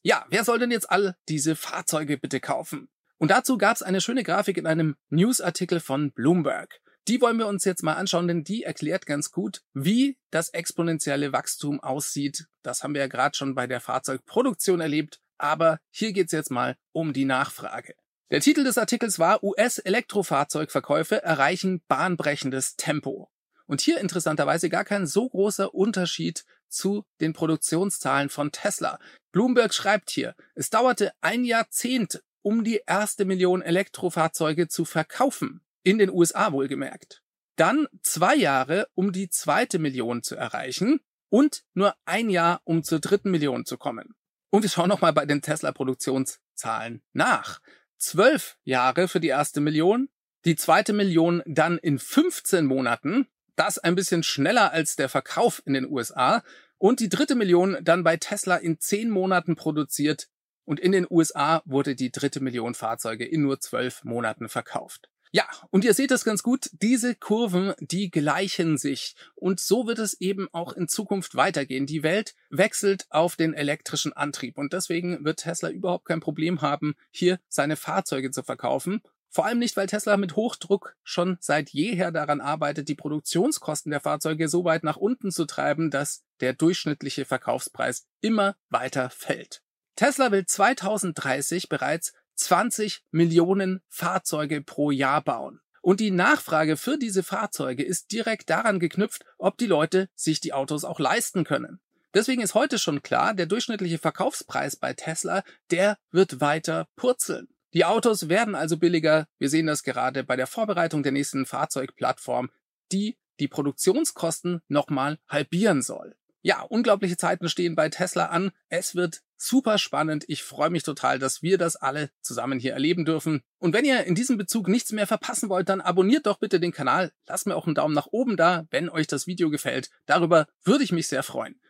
Ja, wer soll denn jetzt all diese Fahrzeuge bitte kaufen? Und dazu gab es eine schöne Grafik in einem Newsartikel von Bloomberg. Die wollen wir uns jetzt mal anschauen, denn die erklärt ganz gut, wie das exponentielle Wachstum aussieht. Das haben wir ja gerade schon bei der Fahrzeugproduktion erlebt, aber hier geht's jetzt mal um die Nachfrage. Der Titel des Artikels war US-Elektrofahrzeugverkäufe erreichen bahnbrechendes Tempo. Und hier interessanterweise gar kein so großer Unterschied zu den Produktionszahlen von Tesla. Bloomberg schreibt hier, es dauerte ein Jahrzehnt, um die erste Million Elektrofahrzeuge zu verkaufen. In den USA wohlgemerkt. Dann zwei Jahre, um die zweite Million zu erreichen und nur ein Jahr, um zur dritten Million zu kommen. Und wir schauen nochmal bei den Tesla-Produktionszahlen nach. Zwölf Jahre für die erste Million, die zweite Million dann in 15 Monaten, das ein bisschen schneller als der Verkauf in den USA und die dritte Million dann bei Tesla in zehn Monaten produziert und in den USA wurde die dritte Million Fahrzeuge in nur zwölf Monaten verkauft. Ja, und ihr seht das ganz gut, diese Kurven, die gleichen sich. Und so wird es eben auch in Zukunft weitergehen. Die Welt wechselt auf den elektrischen Antrieb und deswegen wird Tesla überhaupt kein Problem haben, hier seine Fahrzeuge zu verkaufen. Vor allem nicht, weil Tesla mit Hochdruck schon seit jeher daran arbeitet, die Produktionskosten der Fahrzeuge so weit nach unten zu treiben, dass der durchschnittliche Verkaufspreis immer weiter fällt. Tesla will 2030 bereits 20 Millionen Fahrzeuge pro Jahr bauen. Und die Nachfrage für diese Fahrzeuge ist direkt daran geknüpft, ob die Leute sich die Autos auch leisten können. Deswegen ist heute schon klar, der durchschnittliche Verkaufspreis bei Tesla, der wird weiter purzeln. Die Autos werden also billiger. Wir sehen das gerade bei der Vorbereitung der nächsten Fahrzeugplattform, die die Produktionskosten nochmal halbieren soll. Ja, unglaubliche Zeiten stehen bei Tesla an. Es wird super spannend. Ich freue mich total, dass wir das alle zusammen hier erleben dürfen. Und wenn ihr in diesem Bezug nichts mehr verpassen wollt, dann abonniert doch bitte den Kanal. Lasst mir auch einen Daumen nach oben da, wenn euch das Video gefällt. Darüber würde ich mich sehr freuen.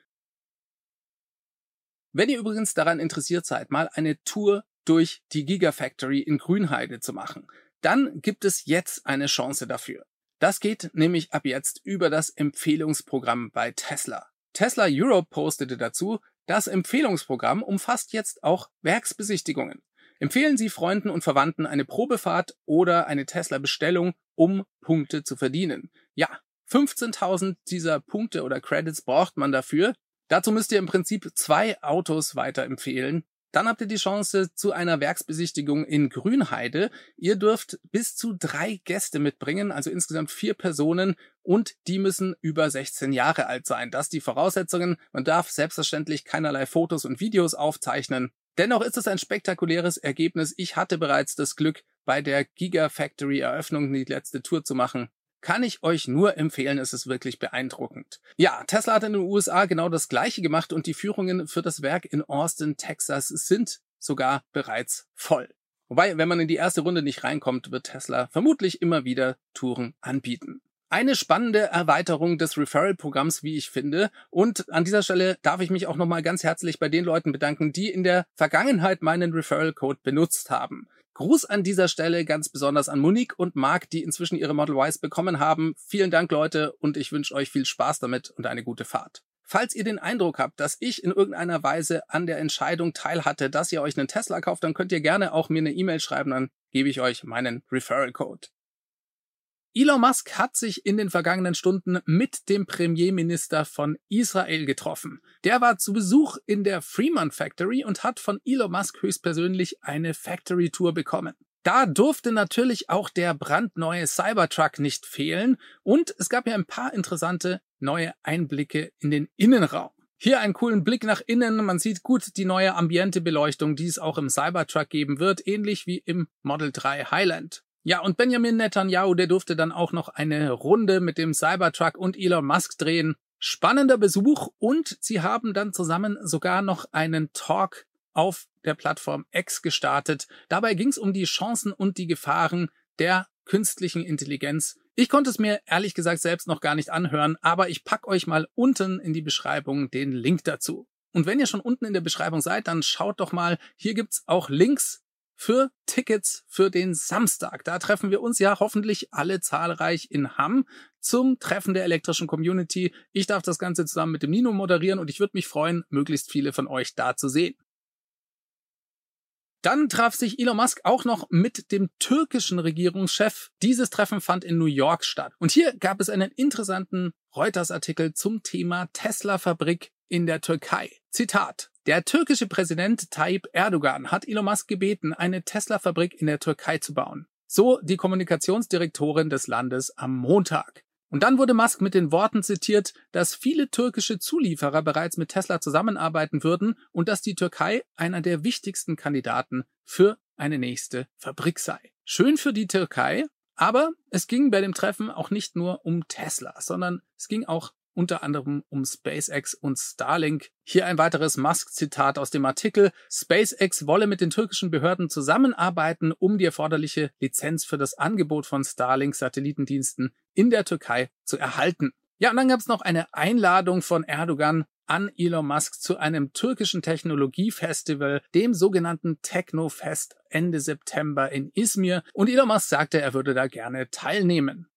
Wenn ihr übrigens daran interessiert seid, mal eine Tour durch die Gigafactory in Grünheide zu machen, dann gibt es jetzt eine Chance dafür. Das geht nämlich ab jetzt über das Empfehlungsprogramm bei Tesla. Tesla Europe postete dazu, das Empfehlungsprogramm umfasst jetzt auch Werksbesichtigungen. Empfehlen Sie Freunden und Verwandten eine Probefahrt oder eine Tesla-Bestellung, um Punkte zu verdienen. Ja, 15.000 dieser Punkte oder Credits braucht man dafür. Dazu müsst ihr im Prinzip zwei Autos weiterempfehlen, dann habt ihr die Chance zu einer Werksbesichtigung in Grünheide. Ihr dürft bis zu drei Gäste mitbringen, also insgesamt vier Personen und die müssen über 16 Jahre alt sein. Das die Voraussetzungen. Man darf selbstverständlich keinerlei Fotos und Videos aufzeichnen. Dennoch ist es ein spektakuläres Ergebnis. Ich hatte bereits das Glück, bei der Gigafactory Eröffnung die letzte Tour zu machen kann ich euch nur empfehlen, es ist wirklich beeindruckend. Ja, Tesla hat in den USA genau das gleiche gemacht und die Führungen für das Werk in Austin, Texas sind sogar bereits voll. Wobei, wenn man in die erste Runde nicht reinkommt, wird Tesla vermutlich immer wieder Touren anbieten. Eine spannende Erweiterung des Referral-Programms, wie ich finde. Und an dieser Stelle darf ich mich auch nochmal ganz herzlich bei den Leuten bedanken, die in der Vergangenheit meinen Referral-Code benutzt haben. Gruß an dieser Stelle ganz besonders an Monique und Marc, die inzwischen ihre Model Ys bekommen haben. Vielen Dank, Leute, und ich wünsche euch viel Spaß damit und eine gute Fahrt. Falls ihr den Eindruck habt, dass ich in irgendeiner Weise an der Entscheidung teilhatte, dass ihr euch einen Tesla kauft, dann könnt ihr gerne auch mir eine E-Mail schreiben, dann gebe ich euch meinen Referral Code. Elon Musk hat sich in den vergangenen Stunden mit dem Premierminister von Israel getroffen. Der war zu Besuch in der Fremont Factory und hat von Elon Musk höchstpersönlich eine Factory Tour bekommen. Da durfte natürlich auch der brandneue Cybertruck nicht fehlen und es gab ja ein paar interessante neue Einblicke in den Innenraum. Hier einen coolen Blick nach innen. Man sieht gut die neue Ambiente-Beleuchtung, die es auch im Cybertruck geben wird, ähnlich wie im Model 3 Highland. Ja, und Benjamin Netanyahu, der durfte dann auch noch eine Runde mit dem Cybertruck und Elon Musk drehen. Spannender Besuch und sie haben dann zusammen sogar noch einen Talk auf der Plattform X gestartet. Dabei ging es um die Chancen und die Gefahren der künstlichen Intelligenz. Ich konnte es mir ehrlich gesagt selbst noch gar nicht anhören, aber ich pack euch mal unten in die Beschreibung den Link dazu. Und wenn ihr schon unten in der Beschreibung seid, dann schaut doch mal, hier gibt's auch Links für Tickets für den Samstag. Da treffen wir uns ja hoffentlich alle zahlreich in Hamm zum Treffen der elektrischen Community. Ich darf das Ganze zusammen mit dem Nino moderieren und ich würde mich freuen, möglichst viele von euch da zu sehen. Dann traf sich Elon Musk auch noch mit dem türkischen Regierungschef. Dieses Treffen fand in New York statt. Und hier gab es einen interessanten Reuters-Artikel zum Thema Tesla-Fabrik in der Türkei. Zitat. Der türkische Präsident Tayyip Erdogan hat Elon Musk gebeten, eine Tesla-Fabrik in der Türkei zu bauen. So die Kommunikationsdirektorin des Landes am Montag. Und dann wurde Musk mit den Worten zitiert, dass viele türkische Zulieferer bereits mit Tesla zusammenarbeiten würden und dass die Türkei einer der wichtigsten Kandidaten für eine nächste Fabrik sei. Schön für die Türkei, aber es ging bei dem Treffen auch nicht nur um Tesla, sondern es ging auch unter anderem um SpaceX und Starlink. Hier ein weiteres Musk-Zitat aus dem Artikel. SpaceX wolle mit den türkischen Behörden zusammenarbeiten, um die erforderliche Lizenz für das Angebot von Starlink-Satellitendiensten in der Türkei zu erhalten. Ja, und dann gab es noch eine Einladung von Erdogan an Elon Musk zu einem türkischen Technologiefestival, dem sogenannten Technofest Ende September in Izmir. Und Elon Musk sagte, er würde da gerne teilnehmen.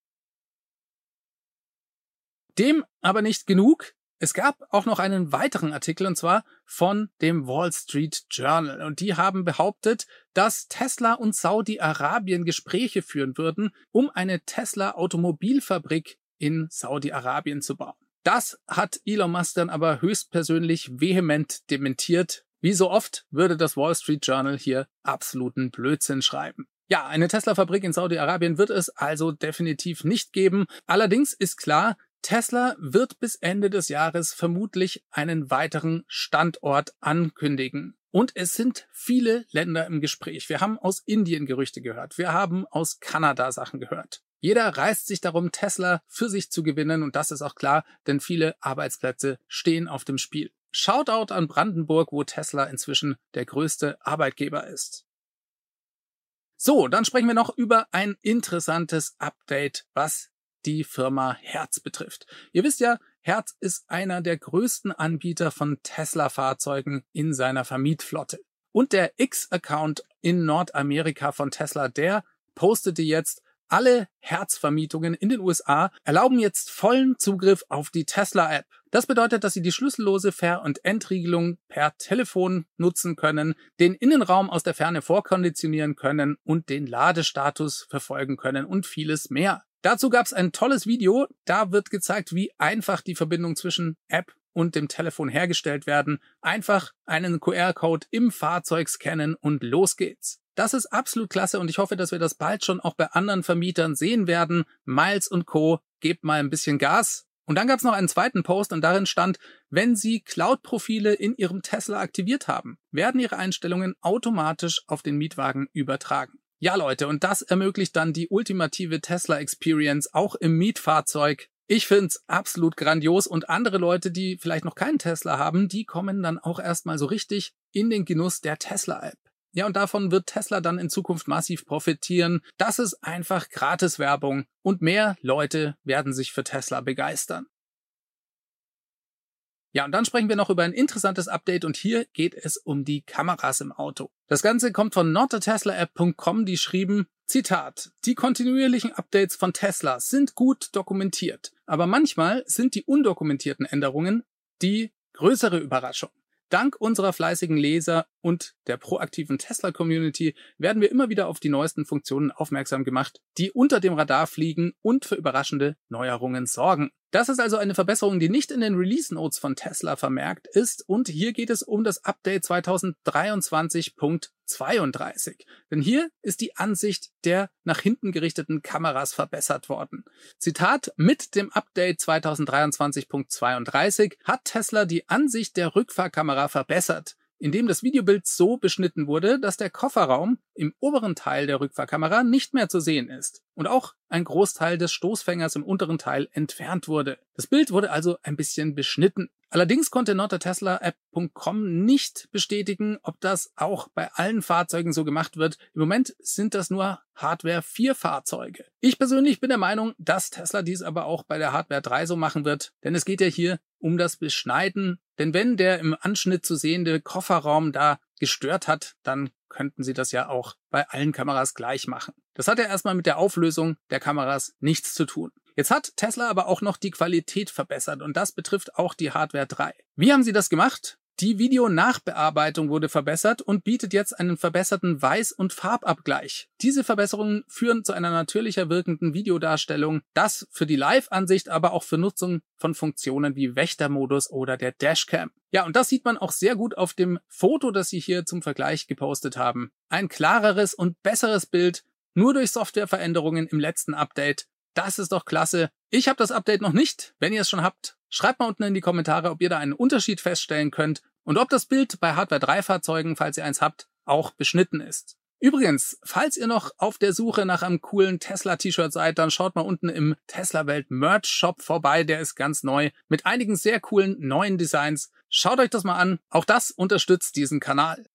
Dem aber nicht genug. Es gab auch noch einen weiteren Artikel und zwar von dem Wall Street Journal und die haben behauptet, dass Tesla und Saudi-Arabien Gespräche führen würden, um eine Tesla Automobilfabrik in Saudi-Arabien zu bauen. Das hat Elon Musk dann aber höchstpersönlich vehement dementiert. Wie so oft würde das Wall Street Journal hier absoluten Blödsinn schreiben. Ja, eine Tesla-Fabrik in Saudi-Arabien wird es also definitiv nicht geben. Allerdings ist klar, Tesla wird bis Ende des Jahres vermutlich einen weiteren Standort ankündigen. Und es sind viele Länder im Gespräch. Wir haben aus Indien Gerüchte gehört. Wir haben aus Kanada Sachen gehört. Jeder reißt sich darum, Tesla für sich zu gewinnen und das ist auch klar, denn viele Arbeitsplätze stehen auf dem Spiel. Shoutout an Brandenburg, wo Tesla inzwischen der größte Arbeitgeber ist. So, dann sprechen wir noch über ein interessantes Update, was die Firma Herz betrifft. Ihr wisst ja, Herz ist einer der größten Anbieter von Tesla-Fahrzeugen in seiner Vermietflotte. Und der X-Account in Nordamerika von Tesla, der postete jetzt, alle Herzvermietungen in den USA erlauben jetzt vollen Zugriff auf die Tesla-App. Das bedeutet, dass Sie die schlüssellose Ver- und Entriegelung per Telefon nutzen können, den Innenraum aus der Ferne vorkonditionieren können und den Ladestatus verfolgen können und vieles mehr. Dazu gab es ein tolles Video, da wird gezeigt, wie einfach die Verbindung zwischen App und dem Telefon hergestellt werden. Einfach einen QR-Code im Fahrzeug scannen und los geht's. Das ist absolut klasse und ich hoffe, dass wir das bald schon auch bei anderen Vermietern sehen werden. Miles und Co. Gebt mal ein bisschen Gas. Und dann gab es noch einen zweiten Post und darin stand, wenn Sie Cloud-Profile in Ihrem Tesla aktiviert haben, werden Ihre Einstellungen automatisch auf den Mietwagen übertragen. Ja, Leute, und das ermöglicht dann die ultimative Tesla Experience auch im Mietfahrzeug. Ich find's absolut grandios und andere Leute, die vielleicht noch keinen Tesla haben, die kommen dann auch erstmal so richtig in den Genuss der Tesla-App. Ja, und davon wird Tesla dann in Zukunft massiv profitieren. Das ist einfach Gratiswerbung und mehr Leute werden sich für Tesla begeistern. Ja, und dann sprechen wir noch über ein interessantes Update und hier geht es um die Kameras im Auto. Das Ganze kommt von notatesla-app.com, die schrieben, Zitat, die kontinuierlichen Updates von Tesla sind gut dokumentiert, aber manchmal sind die undokumentierten Änderungen die größere Überraschung. Dank unserer fleißigen Leser und der proaktiven Tesla-Community werden wir immer wieder auf die neuesten Funktionen aufmerksam gemacht, die unter dem Radar fliegen und für überraschende Neuerungen sorgen. Das ist also eine Verbesserung, die nicht in den Release Notes von Tesla vermerkt ist und hier geht es um das Update 2023.32. Denn hier ist die Ansicht der nach hinten gerichteten Kameras verbessert worden. Zitat, mit dem Update 2023.32 hat Tesla die Ansicht der Rückfahrkamera verbessert indem das Videobild so beschnitten wurde, dass der Kofferraum im oberen Teil der Rückfahrkamera nicht mehr zu sehen ist und auch ein Großteil des Stoßfängers im unteren Teil entfernt wurde. Das Bild wurde also ein bisschen beschnitten. Allerdings konnte notatesla-app.com nicht bestätigen, ob das auch bei allen Fahrzeugen so gemacht wird. Im Moment sind das nur Hardware 4 Fahrzeuge. Ich persönlich bin der Meinung, dass Tesla dies aber auch bei der Hardware 3 so machen wird, denn es geht ja hier um das Beschneiden. Denn wenn der im Anschnitt zu sehende Kofferraum da gestört hat, dann könnten sie das ja auch bei allen Kameras gleich machen. Das hat ja erstmal mit der Auflösung der Kameras nichts zu tun. Jetzt hat Tesla aber auch noch die Qualität verbessert und das betrifft auch die Hardware 3. Wie haben sie das gemacht? Die Videonachbearbeitung wurde verbessert und bietet jetzt einen verbesserten Weiß- und Farbabgleich. Diese Verbesserungen führen zu einer natürlicher wirkenden Videodarstellung, das für die Live-Ansicht, aber auch für Nutzung von Funktionen wie Wächtermodus oder der Dashcam. Ja, und das sieht man auch sehr gut auf dem Foto, das sie hier zum Vergleich gepostet haben. Ein klareres und besseres Bild, nur durch Softwareveränderungen im letzten Update. Das ist doch klasse. Ich habe das Update noch nicht. Wenn ihr es schon habt, schreibt mal unten in die Kommentare, ob ihr da einen Unterschied feststellen könnt und ob das Bild bei Hardware 3 Fahrzeugen, falls ihr eins habt, auch beschnitten ist. Übrigens, falls ihr noch auf der Suche nach einem coolen Tesla-T-Shirt seid, dann schaut mal unten im Tesla Welt Merch Shop vorbei. Der ist ganz neu mit einigen sehr coolen neuen Designs. Schaut euch das mal an. Auch das unterstützt diesen Kanal.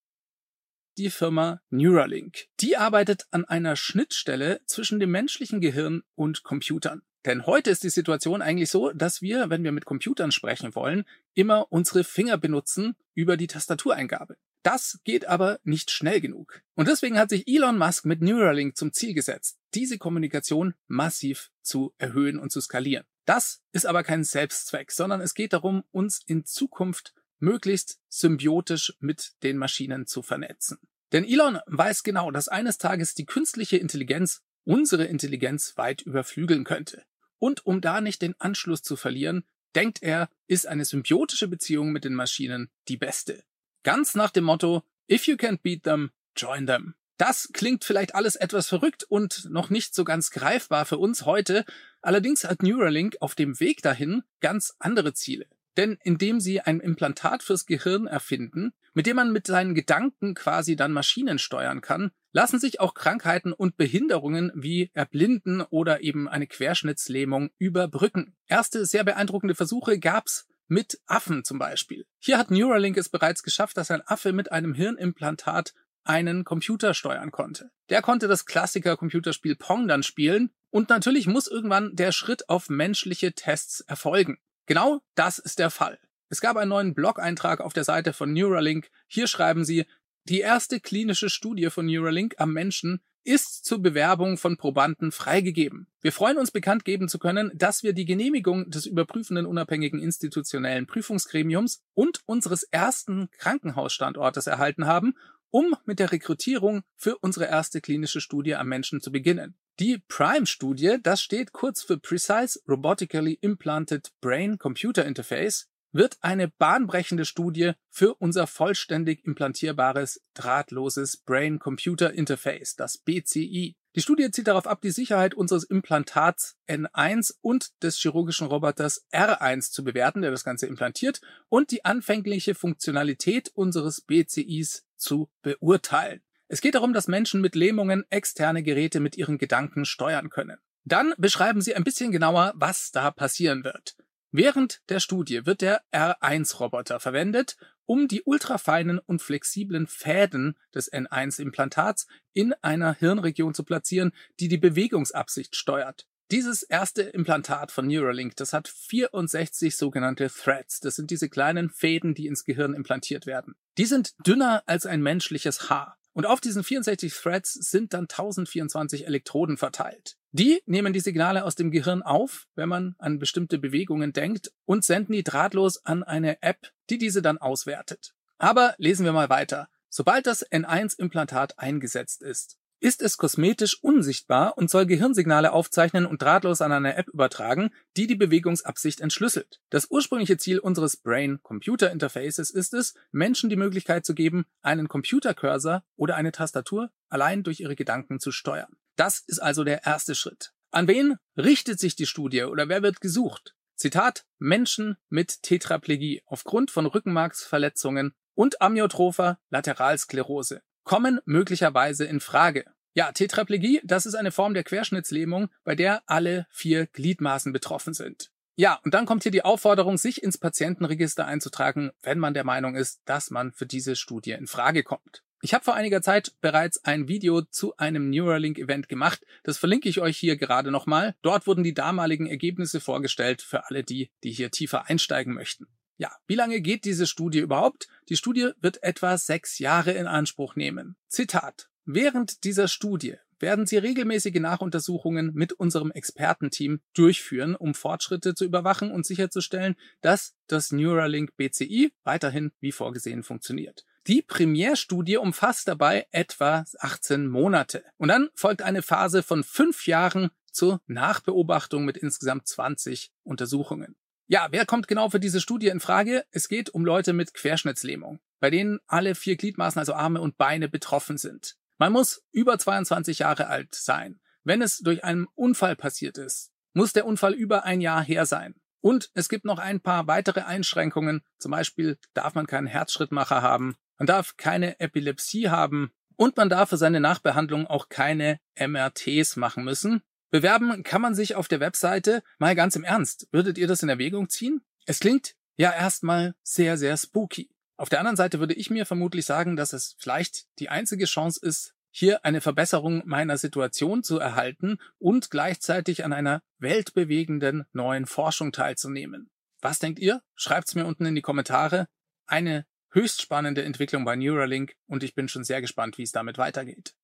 Die Firma Neuralink. Die arbeitet an einer Schnittstelle zwischen dem menschlichen Gehirn und Computern. Denn heute ist die Situation eigentlich so, dass wir, wenn wir mit Computern sprechen wollen, immer unsere Finger benutzen über die Tastatureingabe. Das geht aber nicht schnell genug. Und deswegen hat sich Elon Musk mit Neuralink zum Ziel gesetzt, diese Kommunikation massiv zu erhöhen und zu skalieren. Das ist aber kein Selbstzweck, sondern es geht darum, uns in Zukunft möglichst symbiotisch mit den Maschinen zu vernetzen. Denn Elon weiß genau, dass eines Tages die künstliche Intelligenz unsere Intelligenz weit überflügeln könnte. Und um da nicht den Anschluss zu verlieren, denkt er, ist eine symbiotische Beziehung mit den Maschinen die beste. Ganz nach dem Motto, if you can't beat them, join them. Das klingt vielleicht alles etwas verrückt und noch nicht so ganz greifbar für uns heute, allerdings hat Neuralink auf dem Weg dahin ganz andere Ziele. Denn indem sie ein Implantat fürs Gehirn erfinden mit dem man mit seinen Gedanken quasi dann Maschinen steuern kann, lassen sich auch Krankheiten und Behinderungen wie Erblinden oder eben eine Querschnittslähmung überbrücken. Erste sehr beeindruckende Versuche gab's mit Affen zum Beispiel. Hier hat Neuralink es bereits geschafft, dass ein Affe mit einem Hirnimplantat einen Computer steuern konnte. Der konnte das Klassiker-Computerspiel Pong dann spielen und natürlich muss irgendwann der Schritt auf menschliche Tests erfolgen. Genau das ist der Fall. Es gab einen neuen Blog-Eintrag auf der Seite von Neuralink. Hier schreiben sie, die erste klinische Studie von Neuralink am Menschen ist zur Bewerbung von Probanden freigegeben. Wir freuen uns bekannt geben zu können, dass wir die Genehmigung des überprüfenden unabhängigen institutionellen Prüfungsgremiums und unseres ersten Krankenhausstandortes erhalten haben, um mit der Rekrutierung für unsere erste klinische Studie am Menschen zu beginnen. Die Prime-Studie, das steht kurz für Precise Robotically Implanted Brain Computer Interface, wird eine bahnbrechende Studie für unser vollständig implantierbares drahtloses Brain-Computer Interface, das BCI. Die Studie zielt darauf ab, die Sicherheit unseres Implantats N1 und des chirurgischen Roboters R1 zu bewerten, der das Ganze implantiert, und die anfängliche Funktionalität unseres BCIs zu beurteilen. Es geht darum, dass Menschen mit Lähmungen externe Geräte mit ihren Gedanken steuern können. Dann beschreiben sie ein bisschen genauer, was da passieren wird. Während der Studie wird der R1-Roboter verwendet, um die ultrafeinen und flexiblen Fäden des N1-Implantats in einer Hirnregion zu platzieren, die die Bewegungsabsicht steuert. Dieses erste Implantat von Neuralink, das hat 64 sogenannte Threads. Das sind diese kleinen Fäden, die ins Gehirn implantiert werden. Die sind dünner als ein menschliches Haar. Und auf diesen 64 Threads sind dann 1024 Elektroden verteilt. Die nehmen die Signale aus dem Gehirn auf, wenn man an bestimmte Bewegungen denkt, und senden die drahtlos an eine App, die diese dann auswertet. Aber lesen wir mal weiter. Sobald das N1-Implantat eingesetzt ist, ist es kosmetisch unsichtbar und soll Gehirnsignale aufzeichnen und drahtlos an eine App übertragen, die die Bewegungsabsicht entschlüsselt. Das ursprüngliche Ziel unseres Brain-Computer-Interfaces ist es, Menschen die Möglichkeit zu geben, einen Computercursor oder eine Tastatur allein durch ihre Gedanken zu steuern. Das ist also der erste Schritt. An wen richtet sich die Studie oder wer wird gesucht? Zitat Menschen mit Tetraplegie aufgrund von Rückenmarksverletzungen und amyotropher Lateralsklerose kommen möglicherweise in Frage. Ja, Tetraplegie, das ist eine Form der Querschnittslähmung, bei der alle vier Gliedmaßen betroffen sind. Ja, und dann kommt hier die Aufforderung, sich ins Patientenregister einzutragen, wenn man der Meinung ist, dass man für diese Studie in Frage kommt. Ich habe vor einiger Zeit bereits ein Video zu einem Neuralink-Event gemacht. Das verlinke ich euch hier gerade nochmal. Dort wurden die damaligen Ergebnisse vorgestellt für alle die, die hier tiefer einsteigen möchten. Ja, wie lange geht diese Studie überhaupt? Die Studie wird etwa sechs Jahre in Anspruch nehmen. Zitat. Während dieser Studie werden Sie regelmäßige Nachuntersuchungen mit unserem Expertenteam durchführen, um Fortschritte zu überwachen und sicherzustellen, dass das Neuralink BCI weiterhin wie vorgesehen funktioniert. Die Primärstudie umfasst dabei etwa 18 Monate. Und dann folgt eine Phase von fünf Jahren zur Nachbeobachtung mit insgesamt 20 Untersuchungen. Ja, wer kommt genau für diese Studie in Frage? Es geht um Leute mit Querschnittslähmung, bei denen alle vier Gliedmaßen, also Arme und Beine, betroffen sind. Man muss über 22 Jahre alt sein. Wenn es durch einen Unfall passiert ist, muss der Unfall über ein Jahr her sein. Und es gibt noch ein paar weitere Einschränkungen. Zum Beispiel darf man keinen Herzschrittmacher haben, man darf keine Epilepsie haben und man darf für seine Nachbehandlung auch keine MRTs machen müssen. Bewerben kann man sich auf der Webseite. Mal ganz im Ernst, würdet ihr das in Erwägung ziehen? Es klingt ja erstmal sehr, sehr spooky. Auf der anderen Seite würde ich mir vermutlich sagen, dass es vielleicht die einzige Chance ist, hier eine Verbesserung meiner Situation zu erhalten und gleichzeitig an einer weltbewegenden neuen Forschung teilzunehmen. Was denkt ihr? Schreibt's mir unten in die Kommentare. Eine höchst spannende Entwicklung bei Neuralink und ich bin schon sehr gespannt, wie es damit weitergeht.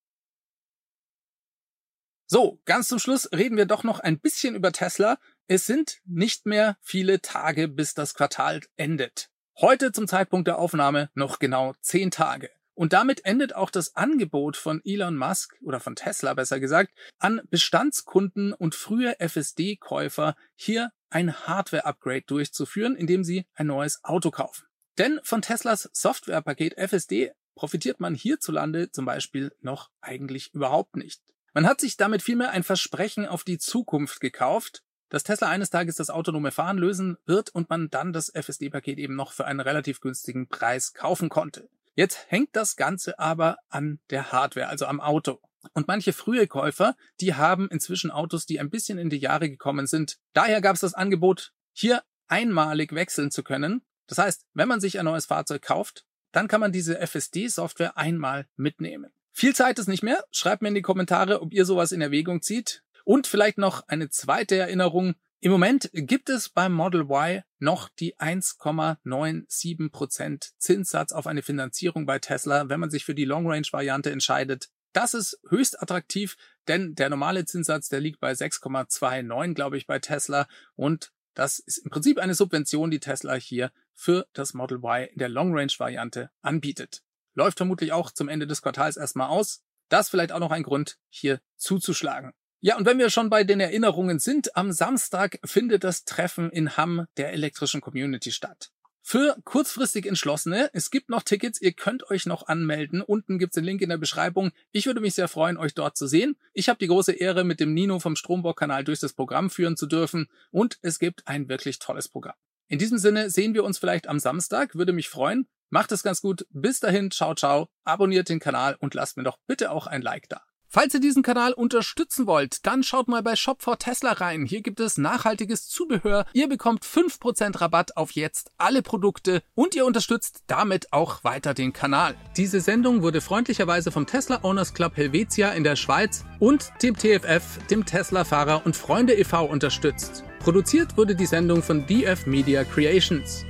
So, ganz zum Schluss reden wir doch noch ein bisschen über Tesla. Es sind nicht mehr viele Tage, bis das Quartal endet. Heute zum Zeitpunkt der Aufnahme noch genau zehn Tage. Und damit endet auch das Angebot von Elon Musk oder von Tesla besser gesagt an Bestandskunden und frühe FSD-Käufer hier ein Hardware-Upgrade durchzuführen, indem sie ein neues Auto kaufen. Denn von Teslas Softwarepaket FSD profitiert man hierzulande zum Beispiel noch eigentlich überhaupt nicht. Man hat sich damit vielmehr ein Versprechen auf die Zukunft gekauft, dass Tesla eines Tages das autonome Fahren lösen wird und man dann das FSD-Paket eben noch für einen relativ günstigen Preis kaufen konnte. Jetzt hängt das Ganze aber an der Hardware, also am Auto. Und manche frühe Käufer, die haben inzwischen Autos, die ein bisschen in die Jahre gekommen sind. Daher gab es das Angebot, hier einmalig wechseln zu können. Das heißt, wenn man sich ein neues Fahrzeug kauft, dann kann man diese FSD-Software einmal mitnehmen. Viel Zeit ist nicht mehr. Schreibt mir in die Kommentare, ob ihr sowas in Erwägung zieht. Und vielleicht noch eine zweite Erinnerung. Im Moment gibt es beim Model Y noch die 1,97% Zinssatz auf eine Finanzierung bei Tesla, wenn man sich für die Long Range Variante entscheidet. Das ist höchst attraktiv, denn der normale Zinssatz, der liegt bei 6,29, glaube ich, bei Tesla und das ist im Prinzip eine Subvention, die Tesla hier für das Model Y in der Long Range Variante anbietet. Läuft vermutlich auch zum Ende des Quartals erstmal aus. Das vielleicht auch noch ein Grund, hier zuzuschlagen. Ja, und wenn wir schon bei den Erinnerungen sind, am Samstag findet das Treffen in Hamm der elektrischen Community statt. Für kurzfristig Entschlossene, es gibt noch Tickets, ihr könnt euch noch anmelden. Unten gibt's den Link in der Beschreibung. Ich würde mich sehr freuen, euch dort zu sehen. Ich habe die große Ehre, mit dem Nino vom Strombock-Kanal durch das Programm führen zu dürfen und es gibt ein wirklich tolles Programm. In diesem Sinne sehen wir uns vielleicht am Samstag, würde mich freuen. Macht es ganz gut. Bis dahin, ciao, ciao. Abonniert den Kanal und lasst mir doch bitte auch ein Like da. Falls ihr diesen Kanal unterstützen wollt, dann schaut mal bei Shop for Tesla rein. Hier gibt es nachhaltiges Zubehör. Ihr bekommt 5% Rabatt auf jetzt alle Produkte und ihr unterstützt damit auch weiter den Kanal. Diese Sendung wurde freundlicherweise vom Tesla Owners Club Helvetia in der Schweiz und dem TFF, dem Tesla Fahrer und Freunde e.V. unterstützt. Produziert wurde die Sendung von DF Media Creations.